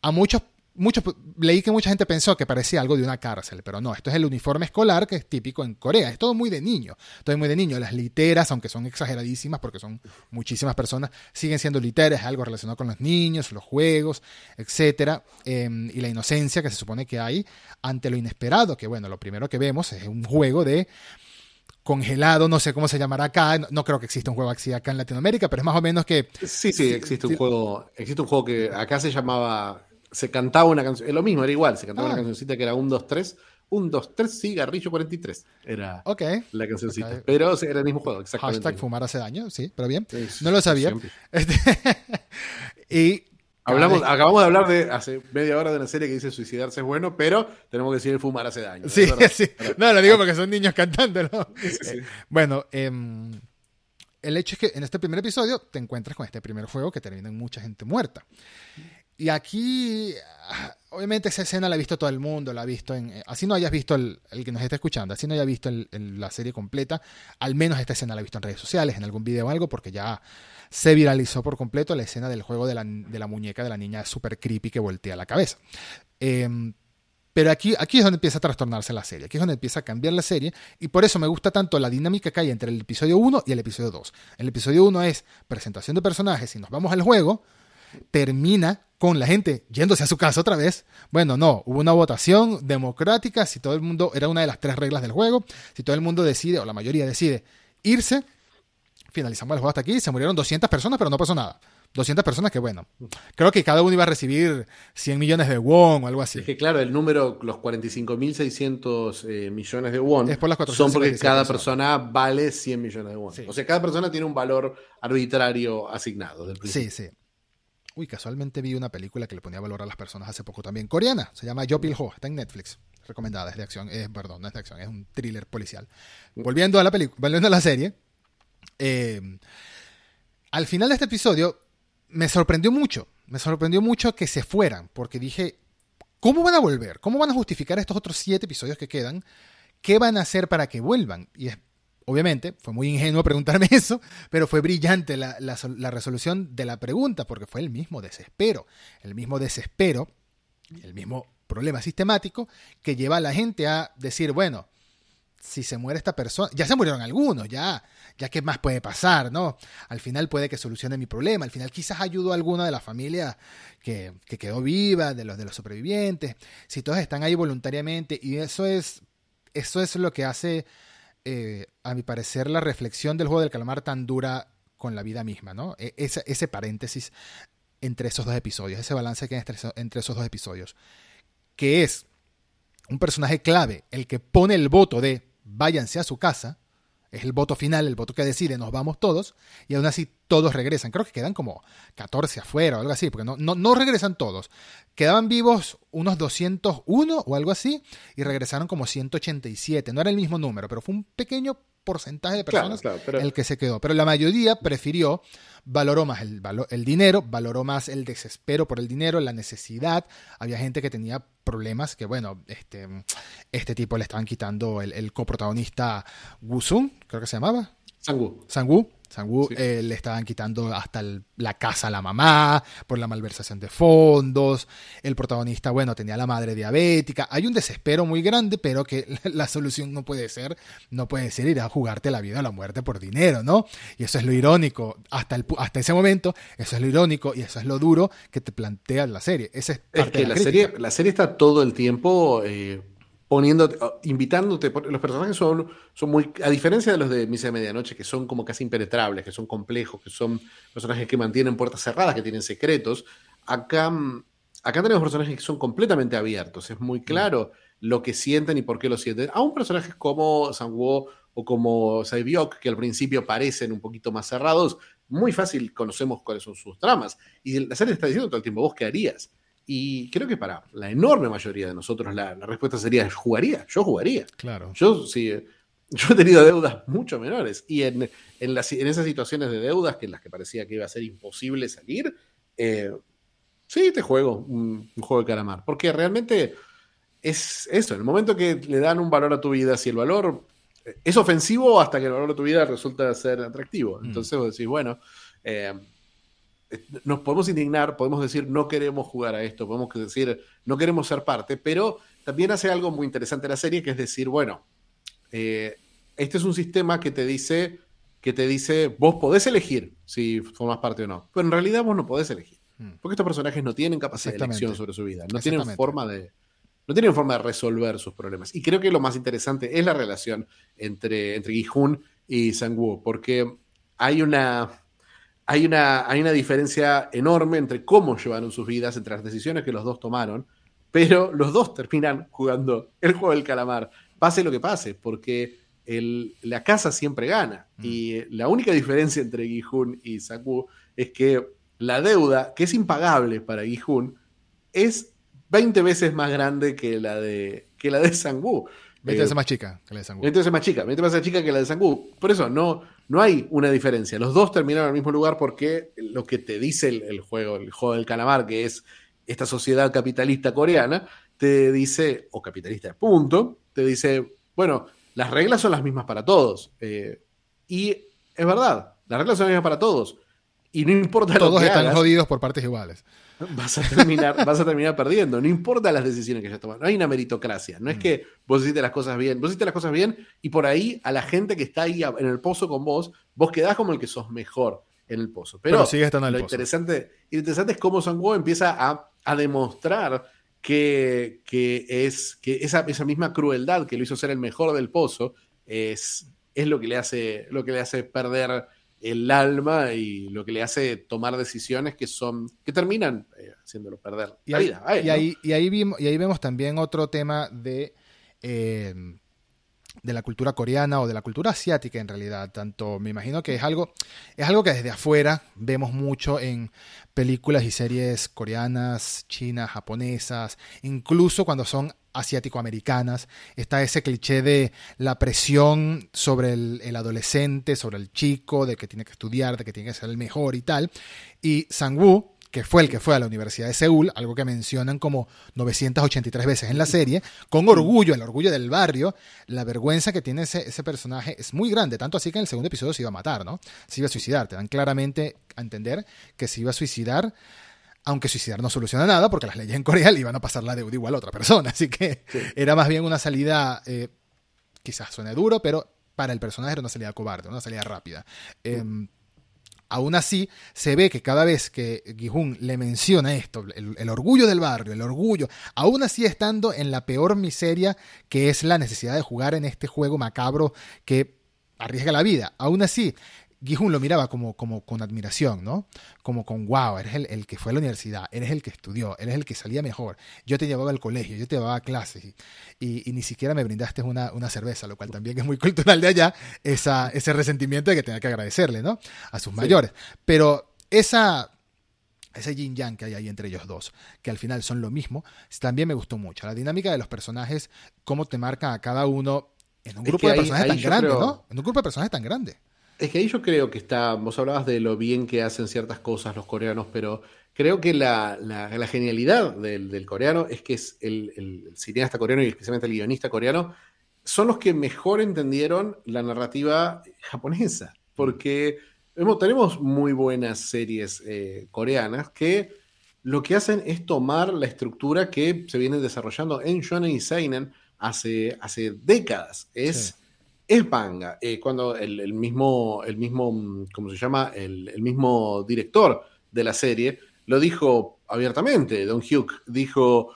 A muchos, muchos, leí que mucha gente pensó que parecía algo de una cárcel, pero no, esto es el uniforme escolar que es típico en Corea, es todo muy de niño, todo muy de niño. Las literas, aunque son exageradísimas porque son muchísimas personas, siguen siendo literas, es algo relacionado con los niños, los juegos, etcétera, eh, y la inocencia que se supone que hay ante lo inesperado, que bueno, lo primero que vemos es un juego de congelado, no sé cómo se llamará acá, no, no, creo que exista un juego así acá en Latinoamérica, pero es más o menos que... Sí, sí, existe un juego, existe un juego que acá se llamaba, se cantaba una canción, es lo mismo, era igual, se cantaba ah. una cancioncita que era 1, 2, 3, 1, 2, 3, cigarrillo 43, era okay. la cancioncita, okay. pero era el mismo juego, exactamente. Hashtag fumar hace daño, sí, pero bien, no lo sabía. Este, <laughs> y Hablamos, acabamos de hablar de hace media hora de una serie que dice suicidarse es bueno, pero tenemos que decir el fumar hace daño. Sí, sí. No, lo digo porque son niños <laughs> sí. Eh, bueno, eh, el hecho es que en este primer episodio te encuentras con este primer juego que termina en mucha gente muerta. Y aquí, ah, obviamente esa escena la ha visto todo el mundo, la ha visto en... eh, Así no hayas visto el, que nos está escuchando, así no haya visto el, la serie completa, al menos esta escena la ha visto en redes sociales, en algún video o algo, porque ya se viralizó por completo la escena del juego de la, de la muñeca de la niña super creepy que voltea la cabeza. Eh, pero aquí, aquí es donde empieza a trastornarse la serie, aquí es donde empieza a cambiar la serie, y por eso me gusta tanto la dinámica que hay entre el episodio 1 y el episodio 2. El episodio 1 es presentación de personajes y nos vamos al juego, termina con la gente yéndose a su casa otra vez. Bueno, no, hubo una votación democrática, si todo el mundo, era una de las tres reglas del juego, si todo el mundo decide, o la mayoría decide, irse. Finalizamos el juego hasta aquí. Se murieron 200 personas, pero no pasó nada. 200 personas que, bueno, creo que cada uno iba a recibir 100 millones de won o algo así. Es que, claro, el número, los 45.600 eh, millones de won, Es por las son porque 457 cada personas. persona vale 100 millones de won. Sí. O sea, cada persona tiene un valor arbitrario asignado. Del. Sí, sí. Uy, casualmente vi una película que le ponía valor a las personas hace poco también. Coreana, se llama Yo Ho, está en Netflix. Recomendada, es de acción, es, perdón, no es de acción, es un thriller policial. Volviendo a la película, volviendo a la serie, eh, al final de este episodio me sorprendió mucho, me sorprendió mucho que se fueran, porque dije, ¿cómo van a volver? ¿Cómo van a justificar estos otros siete episodios que quedan? ¿Qué van a hacer para que vuelvan? Y es, obviamente, fue muy ingenuo preguntarme <laughs> eso, pero fue brillante la, la sol- la resolución de la pregunta, porque fue el mismo desespero, el mismo desespero, el mismo problema sistemático que lleva a la gente a decir, bueno, si se muere esta persona, ya se murieron algunos, ya, ya qué más puede pasar, ¿no? Al final puede que solucione mi problema, al final quizás ayudo a alguna de la familia que, que quedó viva, de los de los sobrevivientes, si todos están ahí voluntariamente, y eso es, eso es lo que hace, eh, a mi parecer, la reflexión del juego del calamar tan dura con la vida misma, ¿no? E- Ese, ese paréntesis entre esos dos episodios, ese balance que hay entre, eso- entre esos dos episodios, que es un personaje clave, el que pone el voto de váyanse a su casa, es el voto final, el voto que decide nos vamos todos, y aún así todos regresan. Creo que quedan como 14 afuera o algo así, porque no, no, no regresan todos. Quedaban vivos unos 201 o algo así, y regresaron como 187. No era el mismo número, pero fue un pequeño porcentaje de personas claro, pero- el que se quedó. Pero la mayoría prefirió, valoró más el, el dinero, valoró más el desespero por el dinero, la necesidad. Había gente que tenía problemas que, bueno, este, este tipo le estaban quitando el, el coprotagonista Wusung, creo que se llamaba, Sangu. Sangu. Sangu Sí. eh, le estaban quitando hasta el- la casa a la mamá por la malversación de fondos. El protagonista, bueno, tenía a la madre diabética. Hay un desespero muy grande, pero que la, <laughs> la solución no puede ser, no puede ser ir a jugarte la vida o la muerte por dinero, ¿no? Y eso es lo irónico. Hasta, el, hasta ese momento, eso es lo irónico y eso es lo duro que te plantea la serie. Esa es Es parte que de la, serie, la serie está todo el tiempo eh, poniéndote, invitándote. Los personajes son, son muy. A diferencia de los de Misa de Medianoche, que son como casi impenetrables, que son complejos, que son personajes que mantienen puertas cerradas, que tienen secretos. Acá, mm, acá tenemos personajes que son completamente abiertos. Es muy claro lo que sienten y por qué lo sienten. Aún personajes como Sanguo o como Saibyok, que al principio parecen un poquito más cerrados, muy fácil conocemos cuáles son sus tramas. Y la serie está diciendo todo el tiempo, ¿vos qué harías? Y creo que para la enorme mayoría de nosotros la, la respuesta sería, jugaría, yo jugaría. Claro. Yo sí, eh, <laughs> yo he tenido deudas mucho menores y en, en, las- en esas situaciones de deudas que en las que parecía que iba a ser imposible salir, eh, sí, te juego un, un juego de calamar. Porque realmente es eso, en el momento que le dan un valor a tu vida, si el valor es ofensivo hasta que el valor de tu vida resulta ser atractivo. Mm. Entonces vos decís, bueno, eh, nos podemos indignar, podemos decir no queremos jugar a esto, podemos decir no queremos ser parte, pero también hace algo muy interesante la serie, que es decir, bueno, eh, este es un sistema que te dice que te dice vos podés elegir si formas parte o no, pero en realidad vos no podés elegir, Mm. porque estos personajes no tienen capacidad de elección sobre su vida, no tienen forma de no tienen forma de resolver sus problemas. Y creo que lo más interesante es la relación entre, entre Gi-hun y Sang-woo, porque hay una, hay, una, hay una diferencia enorme entre cómo llevaron sus vidas, entre las decisiones que los dos tomaron, pero los dos terminan jugando el juego del calamar, pase lo que pase, porque el- la casa siempre gana. Mm. Y la única diferencia entre Gi-hun y Sang-woo es que la deuda, que es impagable para Gi-hun, es 20 veces más grande que la de, que la de Sang-woo. 20 Eh, veces más chica que la de Sangu. 20 veces más chica, 20 veces más chica que la de Sang-woo. Por eso no, no hay una diferencia. Los dos terminaron en el mismo lugar porque lo que te dice el, juego, el juego del calamar, que es esta sociedad capitalista coreana, te dice, o capitalista, punto, te dice, bueno, las reglas son las mismas para todos. Eh, y es verdad, las reglas son las mismas para todos. Y no importa lo Todos que están hagas, jodidos por partes iguales. vas a terminar, <laughs> vas a terminar perdiendo. No importa las decisiones que hayas tomado. No hay una meritocracia. No es Mm. que vos hiciste las cosas bien. Vos hiciste las cosas bien y por ahí a la gente que está ahí en el pozo con vos, vos quedás como el que sos mejor en el pozo. Pero, Pero sigue estando en el lo pozo. interesante, lo interesante es cómo Sang-woo empieza a, a demostrar que, que es que esa, esa misma crueldad que lo hizo ser el mejor del pozo es, es lo que le hace, lo que le hace perder el alma y lo que le hace tomar decisiones que son que terminan eh, haciéndolo perder y la ahí, vida. y, ahí, y, ahí vimos, y ahí vemos también otro tema de, eh, de la cultura coreana o de la cultura asiática en realidad. Tanto me imagino que es algo, es algo que desde afuera vemos mucho en películas y series coreanas, chinas, japonesas, incluso cuando son asiático-americanas, está ese cliché de la presión sobre el, el, adolescente, sobre el chico, de que tiene que estudiar, de que tiene que ser el mejor y tal. Y Sang-woo, que fue el que fue a la Universidad de Seúl, algo que mencionan como 983 veces en la serie, con orgullo, el orgullo del barrio, la vergüenza que tiene ese, ese, personaje es muy grande, tanto así que en el segundo episodio se iba a matar, ¿no? Se iba a suicidar, te dan claramente a entender que se iba a suicidar aunque suicidar no soluciona nada, porque las leyes en Corea le iban a pasar la deuda igual a otra persona. <laughs> Así que sí. era más bien una salida, eh, quizás suene duro, pero para el personaje era una salida cobarde, una salida rápida. Eh, aún así, se ve que cada vez que Gihun le menciona esto, el, el, orgullo del barrio, el orgullo, aún así estando en la peor miseria que es la necesidad de jugar en este juego macabro que arriesga la vida, aún así Gihun lo miraba como, como con admiración, ¿no? Como con, wow, eres el, el, que fue a la universidad, eres el que estudió, eres el que salía mejor. Yo te llevaba al colegio, yo te llevaba a clases y, y, y ni siquiera me brindaste una, una, cerveza, lo cual también es muy cultural de allá, esa, ese resentimiento de que tenía que agradecerle, ¿no? A sus sí. mayores. Pero esa, ese yin yang que hay ahí entre ellos dos, que al final son lo mismo, también me gustó mucho. La dinámica de los personajes, cómo te marcan a cada uno en un grupo de personajes tan grande. ¿no? En un grupo de personajes tan grande. Es que ahí yo creo que está, vos hablabas de lo bien que hacen ciertas cosas los coreanos, pero creo que la, genialidad del, coreano es que es el, cineasta coreano y especialmente el guionista coreano son los que mejor entendieron la narrativa japonesa, porque tenemos muy buenas series eh, coreanas que lo que hacen es tomar la estructura que se viene desarrollando en Shonen y Seinen hace, décadas. Es... es manga. Eh, cuando el, mismo, el mismo, ¿cómo se llama? El, mismo director de la serie lo dijo abiertamente, Don Hugh, dijo,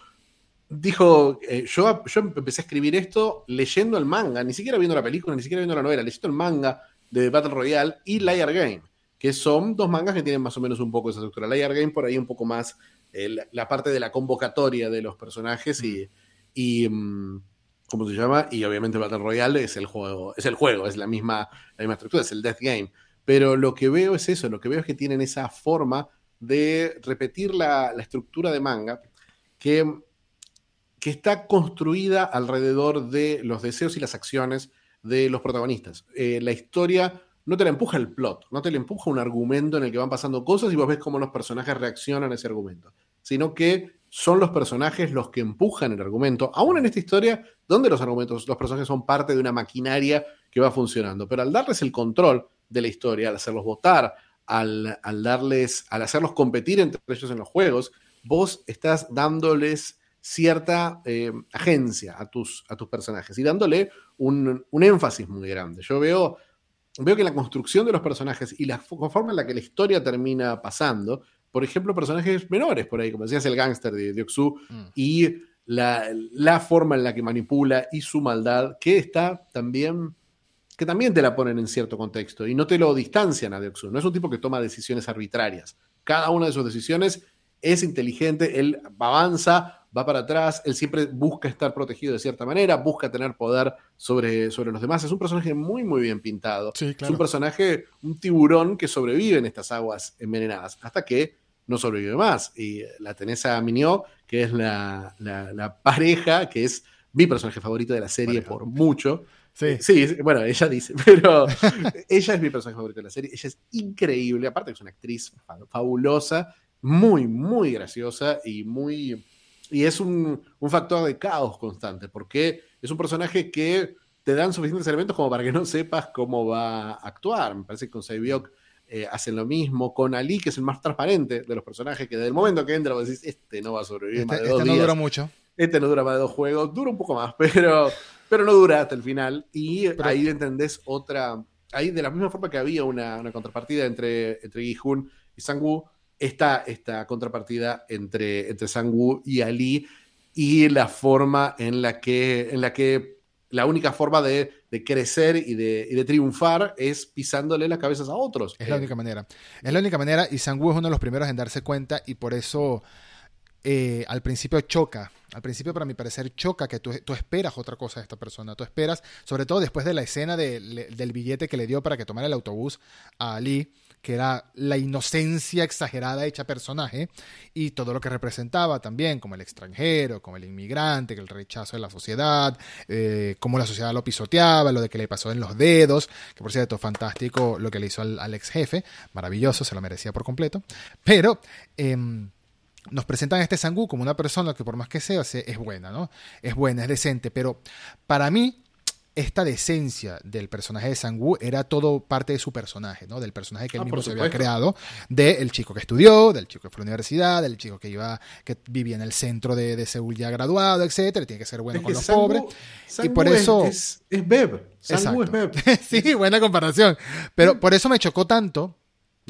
dijo, eh, yo, yo empecé a escribir esto leyendo el manga, ni siquiera viendo la película, ni siquiera viendo la novela, leyendo el manga de Battle Royale y Liar Game, que son dos mangas que tienen más o menos un poco esa estructura. Liar Game por ahí un poco más eh, la parte de la convocatoria de los personajes y... um, ¿cómo se llama? Y obviamente Battle Royale es el juego, es el juego, es la misma, la misma estructura, es el Death Game. Pero lo que veo es eso, lo que veo es que tienen esa forma de repetir la, la estructura de manga que, que, está construida alrededor de los deseos y las acciones de los protagonistas. Eh, la historia no te la empuja el plot, no te la empuja un argumento en el que van pasando cosas y vos ves cómo los personajes reaccionan a ese argumento, sino que son los personajes los que empujan el argumento, aún en esta historia donde los argumentos, los personajes son parte de una maquinaria que va funcionando, pero al darles el control de la historia, al hacerlos votar, al, darles, al hacerlos competir entre ellos en los juegos, vos estás dándoles cierta eh, agencia a tus, a tus personajes y dándole un, un énfasis muy grande. Yo veo veo que la construcción de los personajes y la forma en la que la historia termina pasando, por ejemplo, personajes menores por ahí, como decías, el gángster de Dioxu, mm. y la, la, forma en la que manipula y su maldad, que está también, que también te la ponen en cierto contexto y no te lo distancian a Dioxu. No es un tipo que toma decisiones arbitrarias. Cada una de sus decisiones es inteligente, él avanza, va para atrás, él siempre busca estar protegido de cierta manera, busca tener poder sobre, sobre los demás. Es un personaje muy, muy bien pintado. Sí, claro. Es un personaje, un tiburón que sobrevive en estas aguas envenenadas, hasta que no sobrevive más. Y la tenés a Minio, que es la, la, la, pareja, que es mi personaje favorito de la serie Pareja. por mucho. Sí. sí, bueno, ella dice, <laughs> pero <laughs> ella es mi personaje favorito de la serie. Ella es increíble, aparte que es una actriz fabulosa, muy, muy graciosa y muy... Y es un, un factor de caos constante, porque es un personaje que te dan suficientes elementos como para que no sepas cómo va a actuar. Me parece que con Seibyok eh, hacen lo mismo. Con Ali, que es el más transparente de los personajes, que desde el momento que entra vos decís, este no va a sobrevivir este, más de este dos no días. dura mucho. Este no dura más de dos juegos, dura un poco más, <laughs> pero, pero no dura hasta el final. Y pero, ahí entendés otra. Ahí, de la misma forma que había una, una contrapartida entre, entre Gi-Hun y Sang-woo, está esta contrapartida entre, entre Sang-woo y Ali y la forma en la que, en la que la única forma de, crecer y de, triunfar es pisándole las cabezas a otros. Es la única manera. Es la única manera y Sangu es uno de los primeros en darse cuenta y por eso eh, al principio choca. Al principio, para mi parecer, choca que tú, esperas otra cosa de esta persona. Tú esperas, sobre todo después de la escena del billete que le dio para que tomara el autobús a Ali, que era la inocencia exagerada hecha personaje, y todo lo que representaba también, como el extranjero, como el inmigrante, el rechazo de la sociedad, eh, cómo la sociedad lo pisoteaba, lo de que le pasó en los dedos, que por cierto, fantástico lo que le hizo al, ex jefe, maravilloso, se lo merecía por completo, pero... Em, nos presentan a este Sangu como una persona que por más que sea es buena, ¿no? Es buena, es decente, pero para mí esta decencia del personaje de Sang-woo era todo parte de su personaje, ¿no? Del personaje que él ah, mismo se había creado, del chico que estudió, del chico que fue a la universidad, del chico que iba, que vivía en el centro de, de Seúl ya graduado, etcétera, tiene que ser bueno con los pobres. y por eso. Es, es, Beb. Sang-woo es Beb. <laughs> sí, buena comparación. Pero por eso me chocó tanto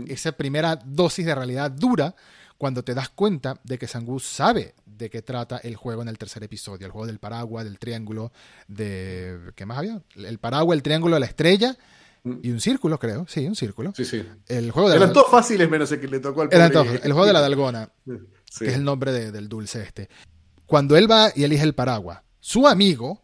esa primera dosis de realidad dura cuando te das cuenta de que Sangu sabe de qué trata el juego en el tercer episodio, el juego del paraguas, del triángulo, de... ¿Qué más había? El paraguas, el triángulo, la estrella y un círculo, creo. Sí, un círculo. Sí, sí. El juego de Eran todos fáciles menos el que le tocó al Eran todos, El juego de la dalgona, que es el nombre del dulce este. Cuando él va y elige el paraguas, su amigo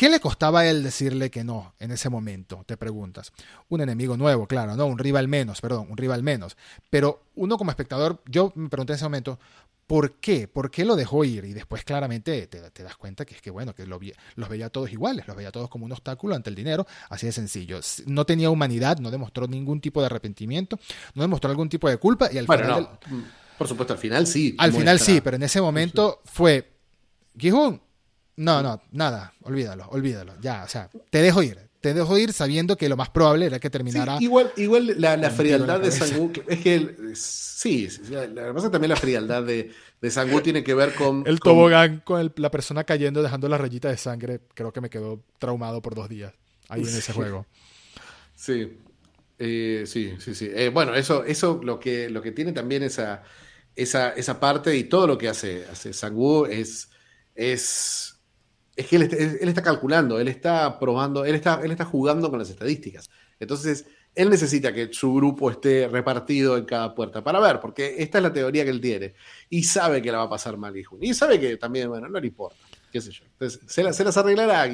¿Qué le costaba a él decirle que no en ese momento? Te preguntas. Un enemigo nuevo, claro, no, un rival menos, perdón, un rival menos. Pero uno como espectador, yo me pregunté en ese momento, ¿por qué? ¿Por qué lo dejó ir? Y después claramente te, das cuenta que es que, bueno, que los veía todos iguales, los veía todos como un obstáculo ante el dinero, así de sencillo. No tenía humanidad, no demostró ningún tipo de arrepentimiento, no demostró algún tipo de culpa y al final... Por supuesto, al final sí. Al final sí, pero en ese momento fue... Gijun, no, no, nada, olvídalo, olvídalo. Ya, o sea, te dejo ir. Te dejo ir sabiendo que lo más probable era que terminara. igual, igual la, frialdad de Sangu, es que sí, la, verdad es que también la frialdad de, de Sangu tiene que ver con. El tobogán con la persona cayendo, dejando la rayita de sangre, creo que me quedó traumado por dos días ahí en ese juego. Sí, eh, sí, sí, sí. Eh, bueno, eso, eso lo que, lo que tiene también esa, esa, esa parte y todo lo que hace, hace Sangu es, es es que él, está calculando, él está probando, él está, él está jugando con las estadísticas. Entonces, él necesita que su grupo esté repartido en cada puerta para ver, porque esta es la teoría que él tiene. Y sabe que la va a pasar mal Gijun. Y sabe que también, bueno, no le importa, qué sé yo. Entonces, se, las arreglará a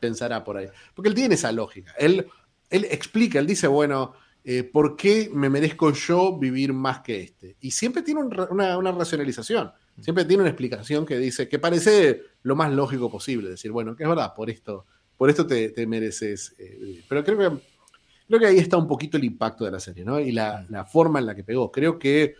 pensará por ahí. Porque él tiene esa lógica. Él, él explica, él dice, bueno, eh, ¿por qué me merezco yo vivir más que este? Y siempre tiene una, una racionalización. Siempre tiene una explicación que dice, que parece lo más lógico posible, decir, bueno, que es verdad, por esto, por esto te, mereces. Eh, pero creo que, creo que ahí está un poquito el impacto de la serie, ¿no? Y la, mm. forma en la que pegó. Creo que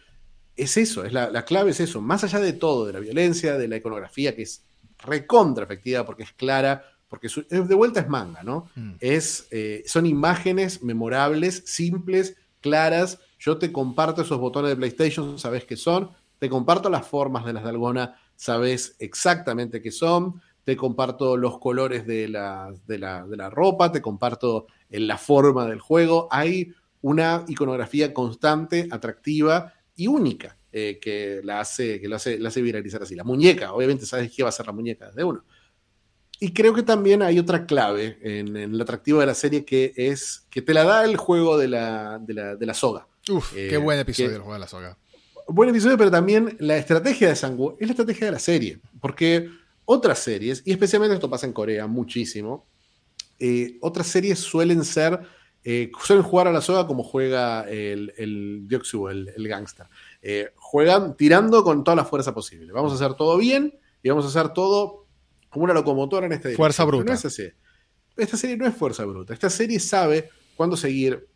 es eso, es la, clave es eso. Más allá de todo, de la violencia, de la iconografía, que es recontra efectiva porque es clara, porque de vuelta es manga, ¿no? Mm. Es, eh, son imágenes memorables, simples, claras. Yo te comparto esos botones de PlayStation, sabes qué son te comparto las formas de las dalgona, sabes exactamente qué son, te comparto los colores de la, de la, ropa, te comparto la forma del juego. Hay una iconografía constante, atractiva y única eh, que, la hace, que lo hace, la hace viralizar así. La muñeca, obviamente sabes qué va a ser la muñeca de uno. Y creo que también hay otra clave en, el atractivo de la serie que es que te la da el juego de la, de la, soga. Uf, qué buen episodio del juego de la soga buen episodio, pero también la estrategia de Sangu es la estrategia de la serie. Porque otras series, y especialmente esto pasa en Corea muchísimo, eh, otras series suelen ser, eh, suelen jugar a la soga como juega el, el el, el gangster. Eh, juegan tirando con toda la fuerza posible. Vamos a hacer todo bien y vamos a hacer todo como una locomotora en este Fuerza bruta. Esta serie no es fuerza bruta. Esta serie sabe cuándo seguir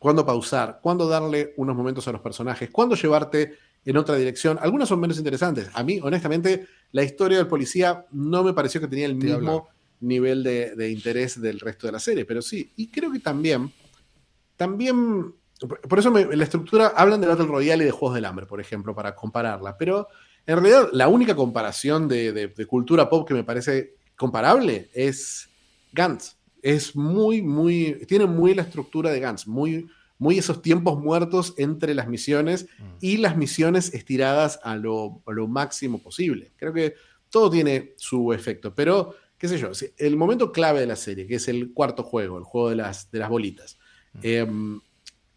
cuándo pausar, cuándo darle unos momentos a los personajes, cuándo llevarte en otra dirección. Algunas son menos interesantes. A mí, honestamente, la historia del policía no me pareció que tenía el mismo nivel de, interés del resto de la serie, pero sí. Y creo que también, también, por eso la estructura, hablan de Battle Royale y de Juegos del Hambre, por ejemplo, para compararla, pero en realidad la única comparación de, de cultura pop que me parece comparable es Gantz es muy, muy, tiene muy la estructura de Gantz, muy, muy esos tiempos muertos entre las misiones mm. y las misiones estiradas a lo, máximo posible. Creo que todo tiene su efecto, pero qué sé yo, el momento clave de la serie, que es el cuarto juego, el juego de las, de las bolitas. Mm. Em,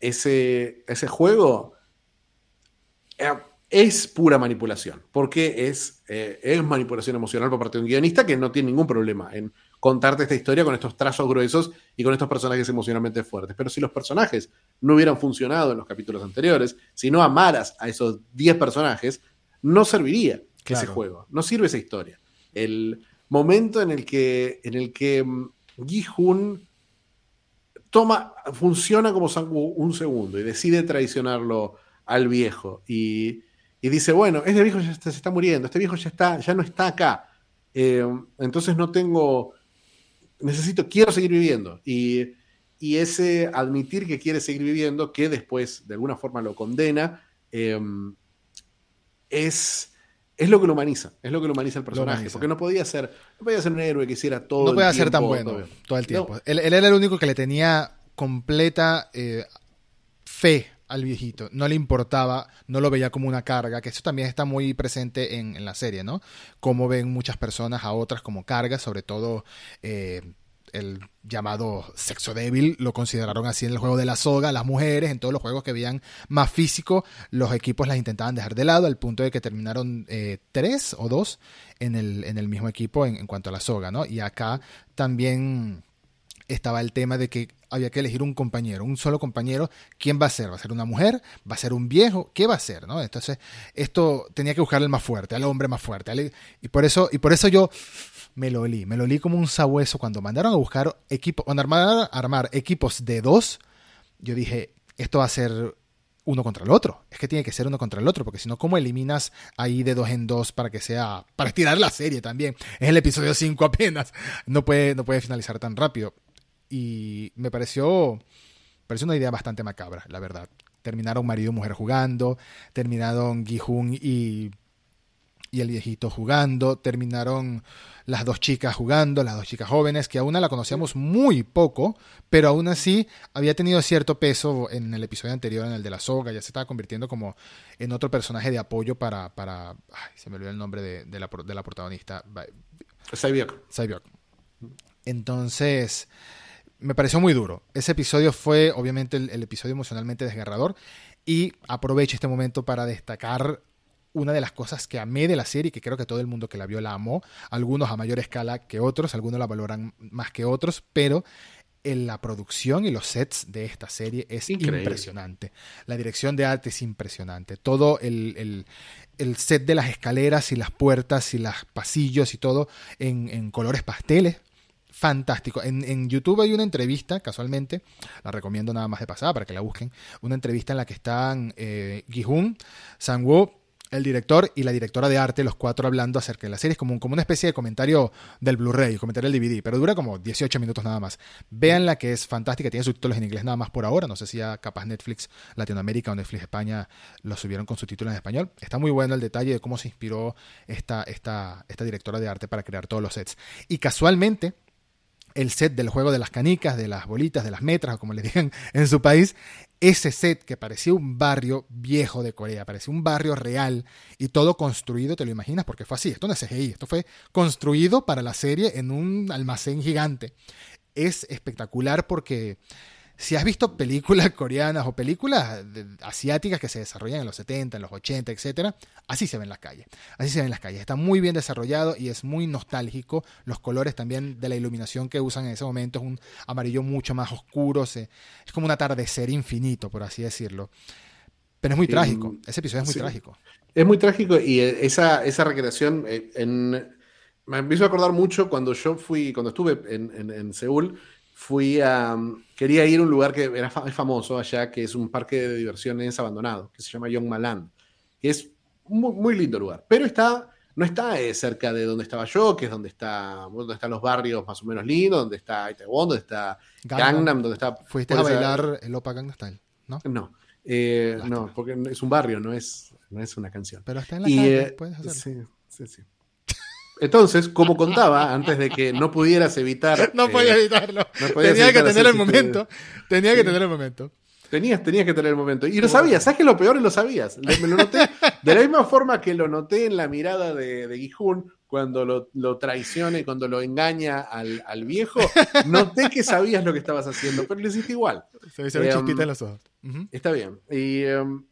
ese, ese juego eh, es pura manipulación, porque es, eh, es manipulación emocional por parte de un guionista que no tiene ningún problema en contarte esta historia con estos trazos gruesos y con estos personajes emocionalmente fuertes. Pero si los personajes no hubieran funcionado en los capítulos anteriores, si no amaras a esos 10 personajes, no serviría ese juego, no sirve esa historia. El momento en el que, en el que mm, Gi-hun toma, funciona como un segundo y decide traicionarlo al viejo y, dice, bueno, este viejo ya se está muriendo, este viejo ya, está, ya no está acá. Eh, entonces no tengo, necesito, quiero seguir viviendo. Y, y, ese admitir que quiere seguir viviendo, que después de alguna forma lo condena, eh, es es lo que lo humaniza, es lo que lo humaniza el personaje, porque no podía ser, no podía ser un héroe que hiciera todo. No podía ser tan bueno todo, el tiempo. Él, era el único que le tenía completa eh, fe al viejito, no le importaba, no lo veía como una carga, que eso también está muy presente en, la serie, ¿no? Como ven muchas personas a otras como cargas, sobre todo eh, el llamado sexo débil, lo consideraron así en el juego de la soga, las mujeres, en todos los juegos que veían más físico, los equipos las intentaban dejar de lado, al punto de que terminaron eh, tres o dos en el, en el mismo equipo en, cuanto a la soga, ¿no? Y acá también estaba el tema de que había que elegir un compañero, un solo compañero. ¿Quién va a ser? ¿Va a ser una mujer? ¿Va a ser un viejo? ¿Qué va a ser? ¿no? Entonces, esto tenía que buscar al más fuerte, al hombre más fuerte. Y por eso, y por eso yo me lo olí. Me lo olí como un sabueso cuando mandaron a buscar equipos, cuando armar, equipos de dos. Yo dije, esto va a ser uno contra el otro. Es que tiene que ser uno contra el otro, porque si no, ¿cómo eliminas ahí de dos en dos para que sea. para estirar la serie también? Es el episodio 5 apenas. No puede, no puede finalizar tan rápido. Y me pareció. pareció una idea bastante macabra, la verdad. Terminaron marido y mujer jugando. Terminaron Gihun y. y el viejito jugando. Terminaron las dos chicas jugando, las dos chicas jóvenes, que a una la conocíamos muy poco, pero aún así había tenido cierto peso en el episodio anterior, en el de la soga, ya se estaba convirtiendo como en otro personaje de apoyo para, para ay, se me olvidó el nombre de, la, de la protagonista. Entonces, me pareció muy duro. Ese episodio fue obviamente el, el episodio emocionalmente desgarrador y aprovecho este momento para destacar una de las cosas que amé de la serie, y que creo que todo el mundo que la vio la amó, algunos a mayor escala que otros, algunos la valoran más que otros, pero en la producción y los sets de esta serie es impresionante. La dirección de arte es impresionante. Todo el, set de las escaleras y las puertas y los pasillos y todo en, colores pasteles. Fantástico. En, YouTube hay una entrevista, casualmente, la recomiendo nada más de pasada para que la busquen. Una entrevista en la que están eh, Gihun, Sang-woo, el director y la directora de arte, los cuatro hablando acerca de la serie. Es como, como una especie de comentario del Blu-ray, comentario del DVD, pero dura como 18 minutos nada más. Veanla que es fantástica, tiene subtítulos en inglés nada más por ahora. No sé si ya capaz Netflix Latinoamérica o Netflix España lo subieron con subtítulos en español. Está muy bueno el detalle de cómo se inspiró esta, esta, esta directora de arte para crear todos los sets. Y casualmente, el set del juego de las canicas, de las bolitas, de las metras, o como le digan <laughs> en su país, ese set que parecía un barrio viejo de Corea, parecía un barrio real y todo construido, te lo imaginas, porque fue así, esto no es CGI, esto fue construido para la serie en un almacén gigante. Es espectacular porque si has visto películas <laughs> coreanas o películas asiáticas que se desarrollan en los 70, en los 80, etc., así se ven las calles. Así se ven las calles. Está muy bien desarrollado y es muy nostálgico. Los colores también de la iluminación que usan en ese momento es un amarillo mucho más oscuro. es como un atardecer infinito, por así decirlo. Pero es muy trágico. Ese episodio es muy trágico. Es muy trágico y esa, esa recreación eh, en, me empiezo a acordar mucho cuando yo fui, cuando estuve en, en Seúl fui a. Quería ir a un lugar que era famoso allá, que es un parque de diversiones abandonado, que se llama Yongmaland, que es un muy, lindo lugar. Pero está, no está eh, cerca de donde estaba yo, que es donde, está, donde están los barrios más o menos lindos, donde está Itaewon, donde está Gangnam, donde está. Fuiste a bailar el Opa Gangnam Style, ¿no? No. Eh, no, porque es un barrio, no es, no es una canción. Pero está en la calle, eh, puedes hacerlo. Sí, sí, sí. Entonces, como contaba, antes de que no pudieras evitar. <laughs> No podía evitarlo. tenía que tener el momento. Tenía que tener el momento. Tenías, tenías que tener el momento. Y lo sabías, ¿sabes que lo peor? Lo sabías. Me lo noté de la misma forma que lo noté en la mirada de, de Gijun cuando lo, lo traiciona y cuando lo engaña al, al, viejo, noté que sabías lo que estabas haciendo, pero lo hiciste igual. Se me eh, en los ojos. Está bien. Y, em,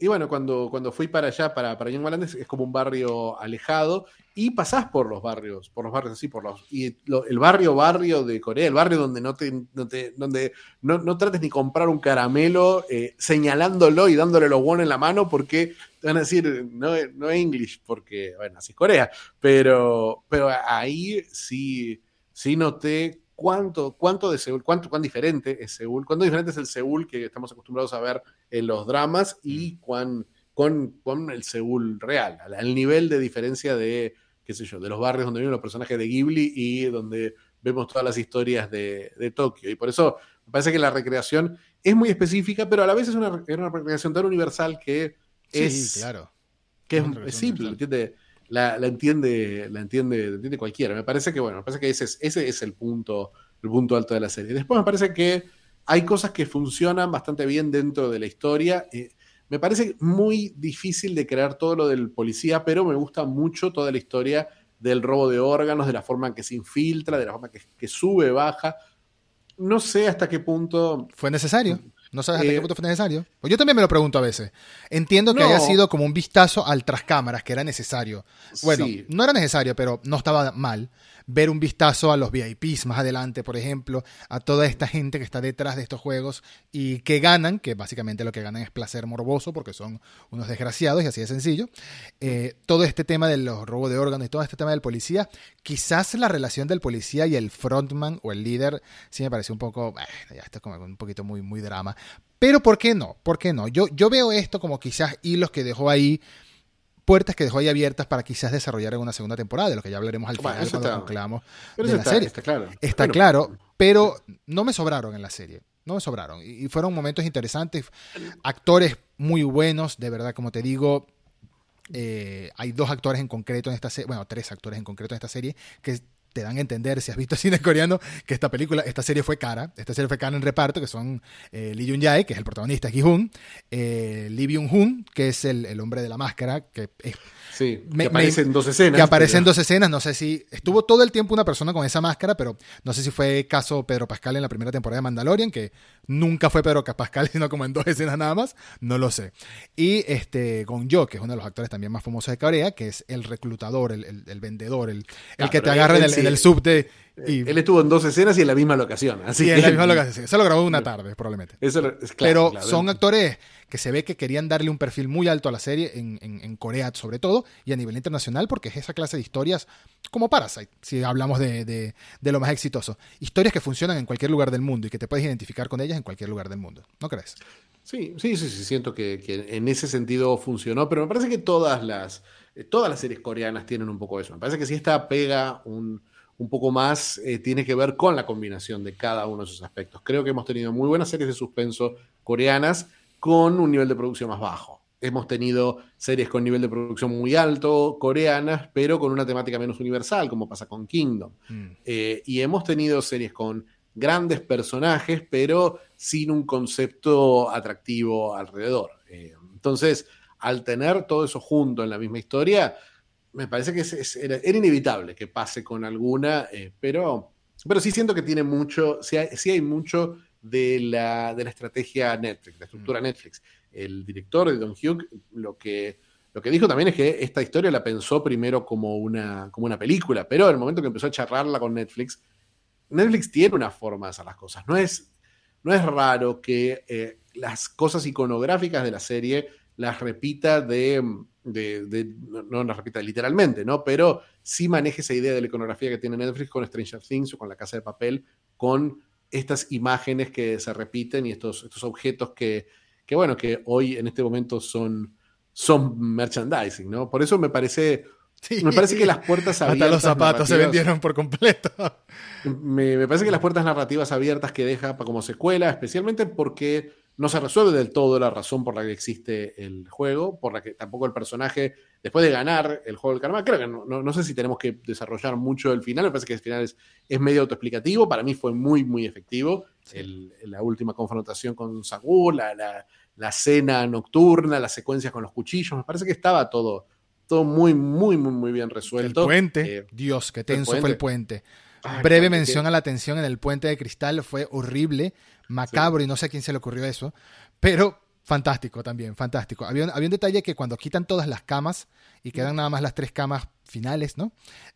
y, bueno, cuando, cuando fui para allá, para, para Young es como un barrio alejado y pasás por los barrios, por los barrios así, por los. Y el barrio, barrio de Corea, el barrio donde no te, no te donde no, no, trates ni comprar un caramelo eh, señalándolo y dándole los buenos en la mano porque te van a decir, no, no English, porque, bueno, así es Corea. Pero, pero ahí sí, sí noté cuánto, cuánto de Seúl, cuánto, cuán diferente es Seúl, cuánto diferente es el Seúl que estamos acostumbrados a ver en los dramas y mm. cuán, con, con el Seúl real, al, nivel de diferencia de, qué sé yo, de los barrios donde viven los personajes de Ghibli y donde vemos todas las historias de, de Tokio. Y por eso me parece que la recreación es muy específica, pero a la vez es una, una recreación tan universal que es... claro. Que es, simple, ¿entiende? La, entiende, la entiende, entiende cualquiera. Me parece que, bueno, me parece que ese es, ese es el punto, el punto alto de la serie. Después me parece que hay cosas que funcionan bastante bien dentro de la historia. Eh, me parece muy difícil de crear todo lo del policía, pero me gusta mucho toda la historia del robo de órganos, de la forma en que se infiltra, de la forma que, que sube, baja. No sé hasta qué punto. ¿Fue necesario? ¿No sabes hasta qué eh, punto fue necesario? Pues yo también me lo pregunto a veces. Entiendo que haya sido como un vistazo al tras cámaras, que era necesario. Bueno, no era necesario, pero no estaba mal ver un vistazo a los VIPs más adelante, por ejemplo, a toda esta gente que está detrás de estos juegos y que ganan, que básicamente lo que ganan es placer morboso porque son unos desgraciados y así de sencillo. Eh, todo este tema de los robos de órganos y todo este tema del policía, quizás la relación del policía y el frontman o el líder sí me parece un poco, ya está como un poquito muy, muy drama. Pero ¿por qué no? ¿Por qué no? Yo, yo veo esto como quizás hilos que dejó ahí puertas que dejó ahí abiertas para quizás desarrollar en una segunda temporada, de lo que ya hablaremos al final cuando conclamos de la serie. Está claro. Está claro, pero no me sobraron en la serie. No me sobraron. Y fueron momentos interesantes. Actores muy buenos, de verdad, como te digo. Eh, hay dos actores en concreto en esta serie, bueno, tres actores en concreto en esta serie, que te dan a entender, si has visto <laughs> cine coreano, que esta película, esta serie fue cara. Esta serie fue cara en reparto, que son eh, Lee Jun Jae, que es el protagonista, Ki-hoon, eh, Lee Byung-hun, que es el, el, hombre de la máscara, que es Sí, que aparece en dos escenas. Que aparece en dos escenas. No sé si estuvo todo el tiempo una persona con esa máscara, pero no sé si fue caso Pedro Pascal en la primera temporada de Mandalorian, que nunca fue Pedro Pascal, <laughs> sino como en dos escenas nada más. No lo sé. Y este Gong Yo, que es uno de los actores también más famosos de Corea, que es el reclutador, el, el, vendedor, el, el ah, que te agarra en el, subte él estuvo en dos escenas y en la misma locación. Así en la misma <laughs> locación. Eso lo grabó una tarde, probablemente. Pero son actores que se ve que querían darle un perfil muy alto a la serie, en, en, Corea sobre todo, y a nivel internacional, porque es esa clase de historias como Parasite, si hablamos de, de, de, lo más exitoso. Historias que funcionan en cualquier lugar del mundo y que te puedes identificar con ellas en cualquier lugar del mundo. ¿No crees? Sí, sí, sí, sí siento que, que en ese sentido funcionó, pero me parece que todas las, todas las series coreanas tienen un poco eso. Me parece que si esta pega un un poco más eh, tiene que ver con la combinación de cada uno de esos aspectos. Creo que hemos tenido muy buenas series de suspenso coreanas con un nivel de producción más bajo. Hemos tenido series con nivel de producción muy alto, coreanas, pero con una temática menos universal, como pasa con Kingdom. Mm. Eh, y hemos tenido series con grandes personajes, pero sin un concepto atractivo alrededor. Eh, entonces, al tener todo eso junto en la misma historia, me parece que es, era, inevitable que pase con alguna, eh, pero, pero sí siento que tiene mucho, sí hay, mucho de la, de la, estrategia Netflix, la estructura mm. Netflix. El director de Don Hugh lo que, lo que dijo también es que esta historia la pensó primero como una, como una película, pero en el momento que empezó a charlarla con Netflix, Netflix tiene una forma de hacer las cosas. No es, no es raro que eh, las cosas iconográficas de la serie las repita de de, no la repita literalmente, ¿no? Pero sí maneja esa idea de la iconografía que tiene Netflix con Stranger Things o con La Casa de Papel, con estas imágenes que se repiten y estos, estos objetos que, que, bueno, que hoy en este momento son, son merchandising, ¿no? Por eso me parece... Me parece que las puertas abiertas. Hasta los zapatos se vendieron por completo. Me, me, parece que las puertas narrativas abiertas que deja como secuela, especialmente porque no se resuelve del todo la razón por la que existe el juego, por la que tampoco el personaje, después de ganar el juego del karma, creo que no, sé si tenemos que desarrollar mucho el final, me parece que el final es, es medio autoexplicativo, para mí fue muy, muy efectivo, la última confrontación con Sagur, la, la, cena nocturna, las secuencias con los cuchillos, me parece que estaba todo, todo muy, muy, muy, muy bien resuelto. El puente, eh, Dios, qué tenso fue el puente. Breve mención a la tensión en el puente de cristal, fue horrible, macabro y no sé a quién se le ocurrió eso, pero fantástico también, fantástico. Había un, había un detalle que cuando quitan todas las camas y quedan nada más las tres camas finales, ¿no?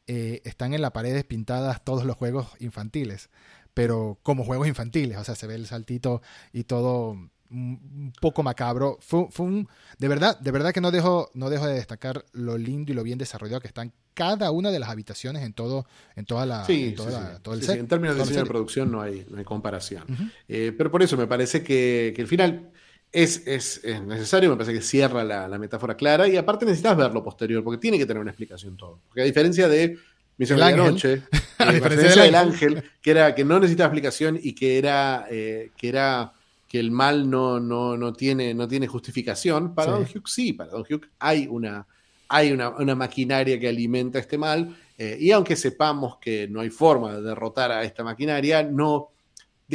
Eh, están en la pared pintadas todos los juegos infantiles, pero como juegos infantiles, o sea, se ve el saltito y todo un poco macabro. Fue, fue, un. De verdad, de verdad que no dejo, no dejo de destacar lo lindo y lo bien desarrollado que están cada una de las habitaciones en todo, en toda la. en todo el set. en términos de diseño de producción no hay, no hay comparación. Eh, pero por eso me parece que, que el final. Es, es, es, necesario, me parece que cierra la, la, metáfora clara y aparte necesitas ver lo posterior, porque tiene que tener una explicación todo. Porque a diferencia de Misión de la Noche, <laughs> a diferencia del ángel, que, era, que no necesitaba explicación y que era, eh, que era que el mal no, no, no, tiene, no tiene justificación. Para Don Hugh sí, para Don Hugh hay una, hay una, maquinaria que alimenta este mal, eh, y aunque sepamos que no hay forma de derrotar a esta maquinaria, no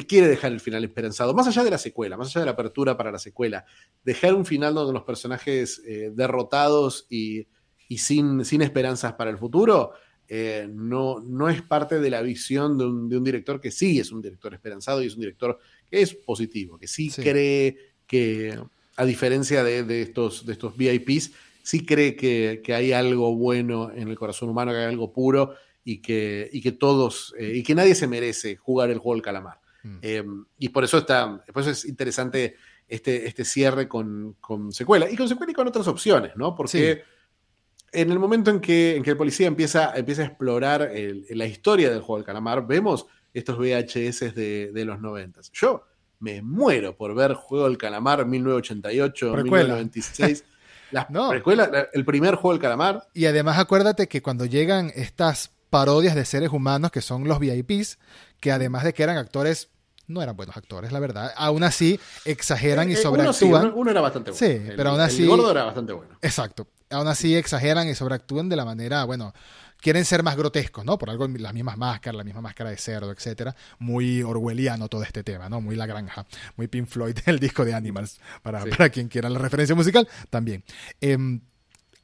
quiere dejar el final esperanzado, más allá de la secuela, más allá de la apertura para la secuela, dejar un final donde los personajes eh, derrotados y, sin, sin, esperanzas para el futuro, eh, no, no es parte de la visión de un, de un, director que sí es un director esperanzado y es un director es positivo, que sí, cree que, a diferencia de, estos, de estos VIPs, sí cree que, hay algo bueno en el corazón humano, que hay algo puro y que, y que todos, eh, y que nadie se merece jugar el juego del calamar. Mm. Eh, y por eso, está, por eso es interesante este, este cierre con, secuela, y con secuela y con otras opciones, ¿no? Porque... En el momento en que, en que el policía empieza, empieza a explorar la historia del juego del calamar, vemos estos VHS de, de los 90. Yo me muero por ver Juego del Calamar 1988, 1996. <laughs> no. el primer Juego del Calamar. Y además acuérdate que cuando llegan estas parodias de seres humanos que son los VIPs, que además de que eran actores no eran buenos actores, la verdad. Aún así, exageran y eh, eh, sobreactúan. Uno, era bastante bueno. Sí, pero aún así. El gordo era bastante bueno. Exacto. Aún así, exageran y sobreactúan de la manera, bueno, quieren ser más grotescos, ¿no? Por algo las mismas máscaras, la misma máscara de cerdo, etcétera. Muy orwelliano todo este tema, ¿no? Muy La Granja, muy Pink Floyd, <laughs> el disco de Animals, para, para quien quiera la referencia musical, también. Em,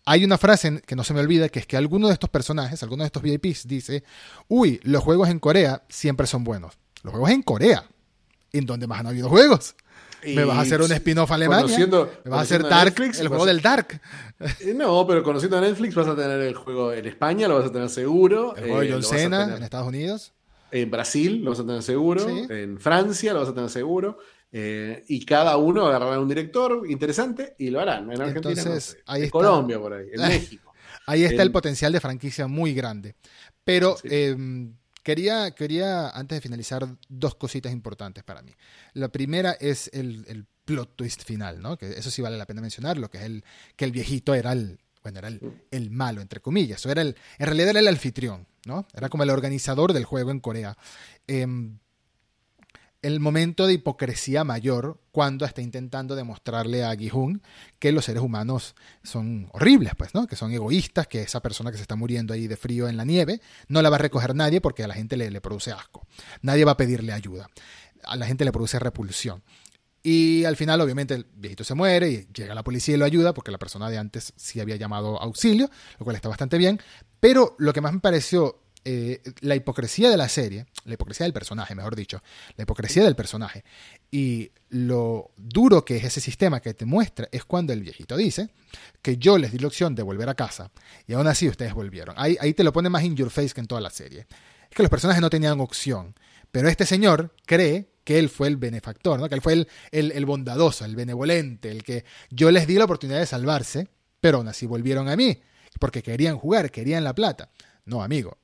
hay una frase que no se me olvida, que es que alguno de estos personajes, alguno de estos VIPs dice, uy, los juegos en Corea siempre son buenos. Los juegos en Corea, en donde más han habido juegos me vas a hacer un spin-off alemán. Me vas a hacer Dark, el juego del Dark. Eh, no, pero conociendo a Netflix vas a tener el juego en España, lo vas a tener seguro. El juego de eh, John Cena en Estados Unidos. En Brasil lo vas a tener seguro. En Francia lo vas a tener seguro. Eh, y cada uno agarrará un director interesante y lo harán. En Argentina, en Colombia, por ahí, en <laughs> México. Ahí está el potencial de franquicia muy grande. Pero Quería, quería, antes de finalizar, dos cositas importantes para mí. La primera es el, plot twist final, ¿no? Que eso sí vale la pena mencionarlo, que es el que el viejito era el, bueno, era el, malo, entre comillas. O era el, en realidad era el anfitrión, ¿no? Era como el organizador del juego en Corea. Em, el momento de hipocresía mayor cuando está intentando demostrarle a Gi-hun que los seres humanos son horribles, pues, ¿no? Que son egoístas, que esa persona que se está muriendo ahí de frío en la nieve no la va a recoger nadie porque a la gente le, le produce asco. Nadie va a pedirle ayuda. A la gente le produce repulsión. Y al final, obviamente, el viejito se muere y llega la policía y lo ayuda porque la persona de antes sí había llamado auxilio, lo cual está bastante bien. Pero lo que más me pareció eh, la hipocresía de la serie, la hipocresía del personaje, mejor dicho, la hipocresía del personaje y lo duro que es ese sistema que te muestra es cuando el viejito dice que yo les di la opción de volver a casa y aún así ustedes volvieron. Ahí, ahí te lo pone más in your face que en toda la serie. Es que los personajes no tenían opción, pero este señor cree que él fue el benefactor, que él fue el, el, el bondadoso, el benevolente, el que yo les di la oportunidad de salvarse, pero aún así volvieron a mí, porque querían jugar, querían la plata. No, amigo,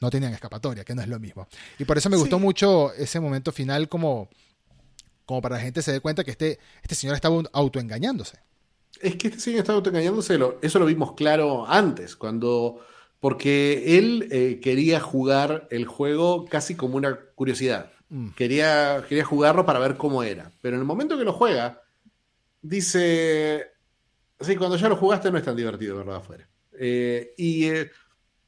no tenían escapatoria, que no es lo mismo. Y por eso me gustó mucho ese momento final como, como para la gente se dé cuenta que este, este señor estaba autoengañándose. Es que este señor estaba autoengañándose, eso lo vimos claro antes, cuando... Porque él eh, quería jugar el juego casi como una curiosidad. Mm. Quería, quería jugarlo para ver cómo era. Pero en el momento que lo juega, dice... Sí, cuando ya lo jugaste no es tan divertido verlo afuera. Eh, y eh,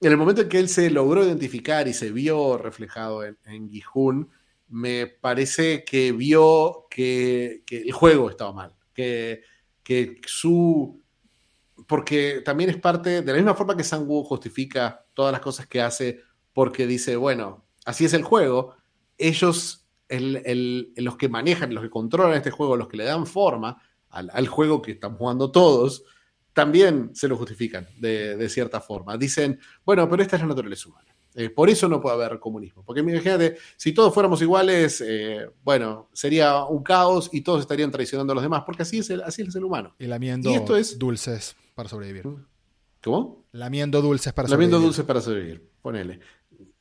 en el momento en que él se logró identificar y se vio reflejado en, en Gijun, me parece que vio que, el juego estaba mal, que, su, porque también es parte, de la misma forma que Sangu justifica todas las cosas que hace, porque dice, bueno, así es el juego, ellos, los que manejan, los que controlan este juego, los que le dan forma al, juego que están jugando todos, también se lo justifican de, cierta forma. Dicen, bueno, pero esta es la naturaleza humana. Eh, por eso no puede haber comunismo. Porque imagínate, si todos fuéramos iguales, eh, bueno, sería un caos y todos estarían traicionando a los demás, porque así es el, así es el humano. Y lamiendo esto es... dulces para sobrevivir. ¿Cómo? Lamiendo dulces para sobrevivir. Lamiendo dulces para sobrevivir, ponele.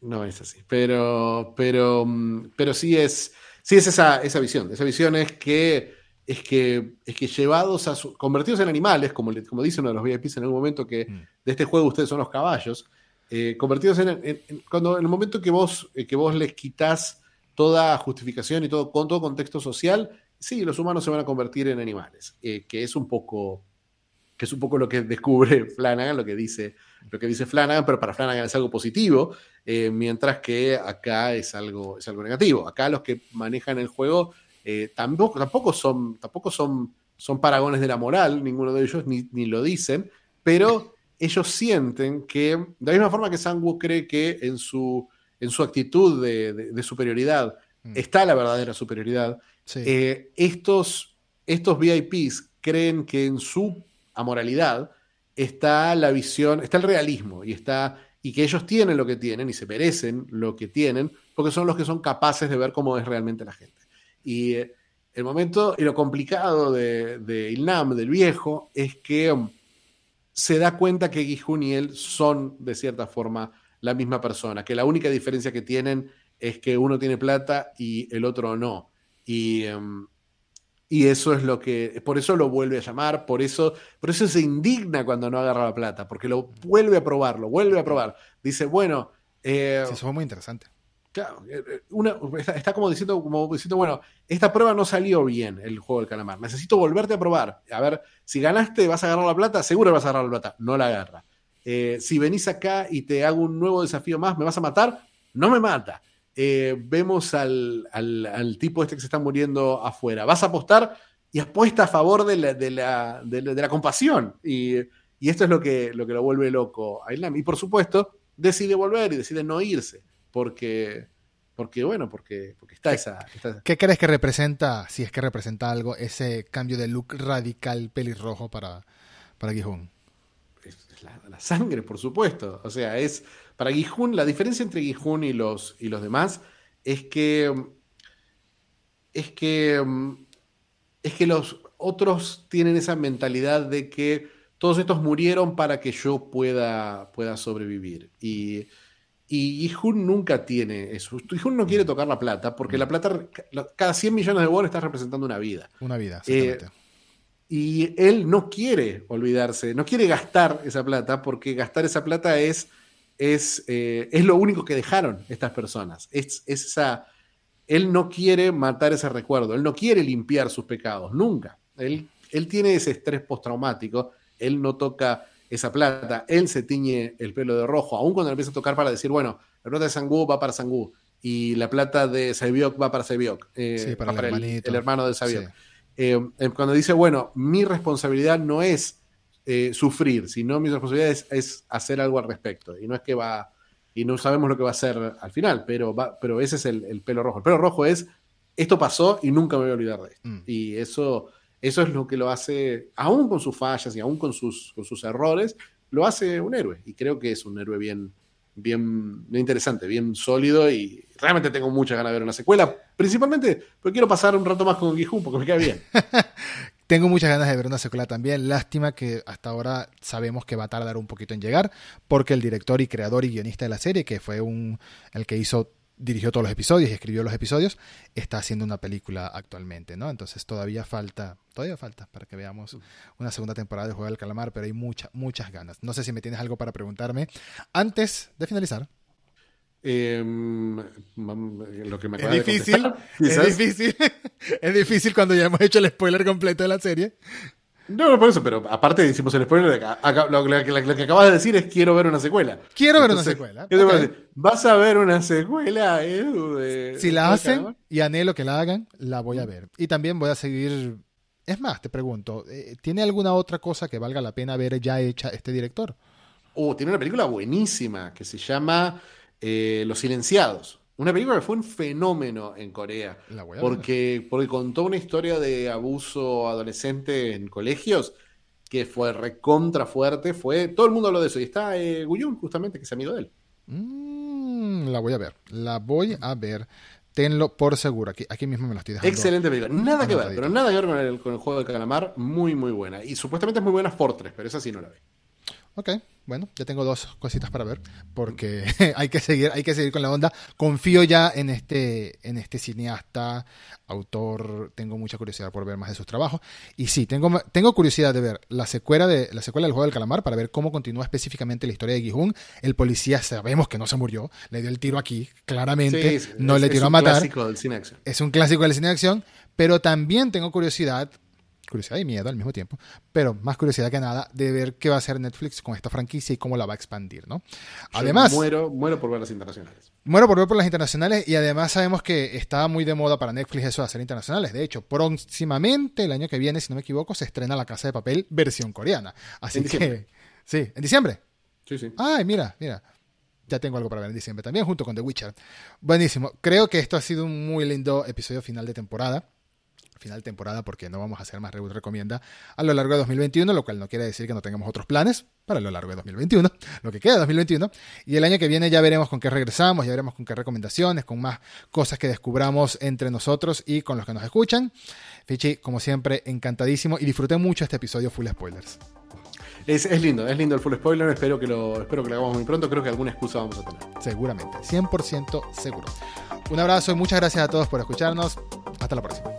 No es así. Pero, pero, mm, pero sí es, sí es esa, esa visión. Esa visión es que es que, es que llevados a convertidos en animales, como, como dice uno de los VIPs en algún momento, que mm. de este juego ustedes son los caballos, eh, convertidos en, cuando en el momento que vos, eh, que vos les quitas toda justificación y todo, con todo contexto social, sí, los humanos se van a convertir en animales, eh, que es un poco que es un poco lo que descubre <laughs> Flanagan, lo que dice, lo que dice Flanagan, pero para Flanagan es algo positivo, mientras que acá es algo, es algo negativo. Acá los que manejan el juego eh, tampoco, tampoco, son, tampoco son, son paragones de la moral, ninguno de ellos, ni, lo dicen, pero ellos sienten que, de la misma forma que Sangu cree que en su, en su actitud de, superioridad mm. está la verdadera superioridad, eh, estos, estos VIPs creen que en su amoralidad está la visión, está el realismo y está y que ellos tienen lo que tienen y se merecen lo que tienen porque son los que son capaces de ver cómo es realmente la gente. Y eh, el momento y lo complicado de, Ilnam, del viejo, es que um, se da cuenta que Gijun y él son, de cierta forma, la misma persona, que la única diferencia que tienen es que uno tiene plata y el otro no. Y, um, y eso es lo que, por eso lo vuelve a llamar, por eso, por eso se indigna cuando no agarra la plata, porque lo vuelve a probar, lo vuelve a probar. Dice, bueno... Eh, eso fue muy interesante. Claro, eh, eh, una, está, como, diciendo, como diciendo, bueno, esta prueba no salió bien, el juego del calamar. Necesito volverte a probar. A ver, si ganaste, vas a agarrar la plata, seguro vas a agarrar la plata. No la agarra. Eh, si venís acá y te hago un nuevo desafío más, ¿me vas a matar? No me mata. vemos al, al, tipo este que se está muriendo afuera. ¿Vas a apostar? Y apuesta a favor de la, de la, de la, compasión. Y, y, esto es lo que, lo que lo vuelve loco a Islam. Y por supuesto, decide volver y decide no irse porque, porque bueno, porque, porque está esa, ¿Qué crees que representa, si es que representa algo, ese cambio de look radical pelirrojo para, para Gijón? La, sangre, por supuesto. O sea, es para Gijón, la diferencia entre Gijón y los, y los demás es que es que es que los otros tienen esa mentalidad de que todos estos murieron para que yo pueda, pueda sobrevivir. Y y Jun nunca tiene eso. Jun no quiere tocar la plata porque la plata, cada 100 millones de won está representando una vida. Una vida, eh, y él no quiere olvidarse, no quiere gastar esa plata porque gastar esa plata es, es, eh, es lo único que dejaron estas personas. Es, esa, él no quiere matar ese recuerdo, él no quiere limpiar sus pecados, nunca. Él, él tiene ese estrés postraumático, él no toca esa plata, él se tiñe el pelo de rojo, aún cuando empieza a tocar para decir, bueno, la plata de Sangú va para Sangú y la plata de Sabiok va para Sabiok, eh, para, el, hermano de Sabiok. Eh, eh, cuando dice, bueno, mi responsabilidad no es sufrir, sino mi responsabilidad es, hacer algo al respecto. Y no es que va, y no sabemos lo que va a hacer al final, pero, va, pero ese es el, pelo rojo. El pelo rojo es, esto pasó y nunca me voy a olvidar de esto. Mm. Y eso eso es lo que lo hace, aún con sus fallas y aún con sus, sus errores, lo hace un héroe. Y creo que es un héroe bien, bien, interesante, bien sólido y realmente tengo muchas ganas de ver una secuela, principalmente porque quiero pasar un rato más con Gijun porque me queda bien. <laughs> tengo muchas ganas de ver una secuela también, lástima que hasta ahora sabemos que va a tardar un poquito en llegar porque el director y creador y guionista de la serie, que fue un el que hizo dirigió todos los episodios y escribió los episodios, está haciendo una película actualmente, ¿no? Entonces todavía falta, todavía falta para que veamos una segunda temporada de Juego del Calamar, pero hay muchas, muchas ganas. No sé si me tienes algo para preguntarme antes de finalizar. Em, lo que me es difícil, es difícil, <laughs> es difícil cuando ya hemos hecho el spoiler completo de la serie. No, no por eso, pero aparte decimos el spoiler, lo, que acabas de decir es quiero ver una secuela. Quiero ver una secuela. ¿Vas a ver una secuela, Edu? si la hacen y anhelo que la hagan, la voy a ver. Y también voy a seguir Es más, te pregunto, eh, ¿tiene alguna otra cosa que valga la pena ver ya hecha este director? Oh, tiene una película buenísima que se llama eh, Los Silenciados. Una película que fue un fenómeno en Corea. La voy a Porque, porque contó una historia de abuso adolescente en colegios que fue recontra fuerte. Fue, todo el mundo habló de eso. Y está eh, Guyun, justamente, que es amigo de él. Mm, la voy a ver. La voy a ver. Tenlo por seguro. Aquí, aquí mismo me lo estoy dejando. Excelente película. Nada que ver, pero nada que ver con el, con el juego de calamar. Muy, muy buena. Y supuestamente es muy buena Fortress, pero esa sí no la vi. Ok, bueno, ya tengo dos cositas para ver, porque <laughs> hay que seguir, hay que seguir con la onda. Confío ya en este, en este cineasta, autor, tengo mucha curiosidad por ver más de sus trabajos. Y sí, tengo, tengo curiosidad de ver la secuela de la secuela del juego del calamar para ver cómo continúa específicamente la historia de Gihun. El policía sabemos que no se murió, le dio el tiro aquí, claramente, Sí, no es- le es tiró a un matar. clásico del cine acción. Es un clásico del cine de acción, pero también tengo curiosidad, curiosidad y miedo al mismo tiempo, pero más curiosidad que nada de ver qué va a hacer Netflix con esta franquicia y cómo la va a expandir, ¿no? Yo Además, muero, muero por ver las internacionales. muero por ver por las internacionales y además sabemos que está muy de moda para Netflix eso de hacer internacionales. De hecho, próximamente, el año que viene, si no me equivoco, se estrena La Casa de Papel versión coreana. Así En que, diciembre. sí, en diciembre. Sí, sí. Ay, mira, mira. Ya tengo algo para ver en diciembre también, junto con The Witcher. Buenísimo. Creo que esto ha sido un muy lindo episodio final de temporada. Final de temporada porque no vamos a hacer más Reboot Recomienda a lo largo de 2021, lo cual no quiere decir que no tengamos otros planes para lo largo de 2021, lo que queda de 2021. Y el año que viene ya veremos con qué regresamos, ya veremos con qué recomendaciones, con más cosas que descubramos entre nosotros y con los que nos escuchan. Fichi, como siempre, encantadísimo y disfruté mucho este episodio full spoilers. Es, es lindo, es lindo el full spoiler. Espero que, lo, espero que lo hagamos muy pronto. Creo que alguna excusa vamos a tener. Seguramente, 100% seguro. Un abrazo y muchas gracias a todos por escucharnos. Hasta la próxima.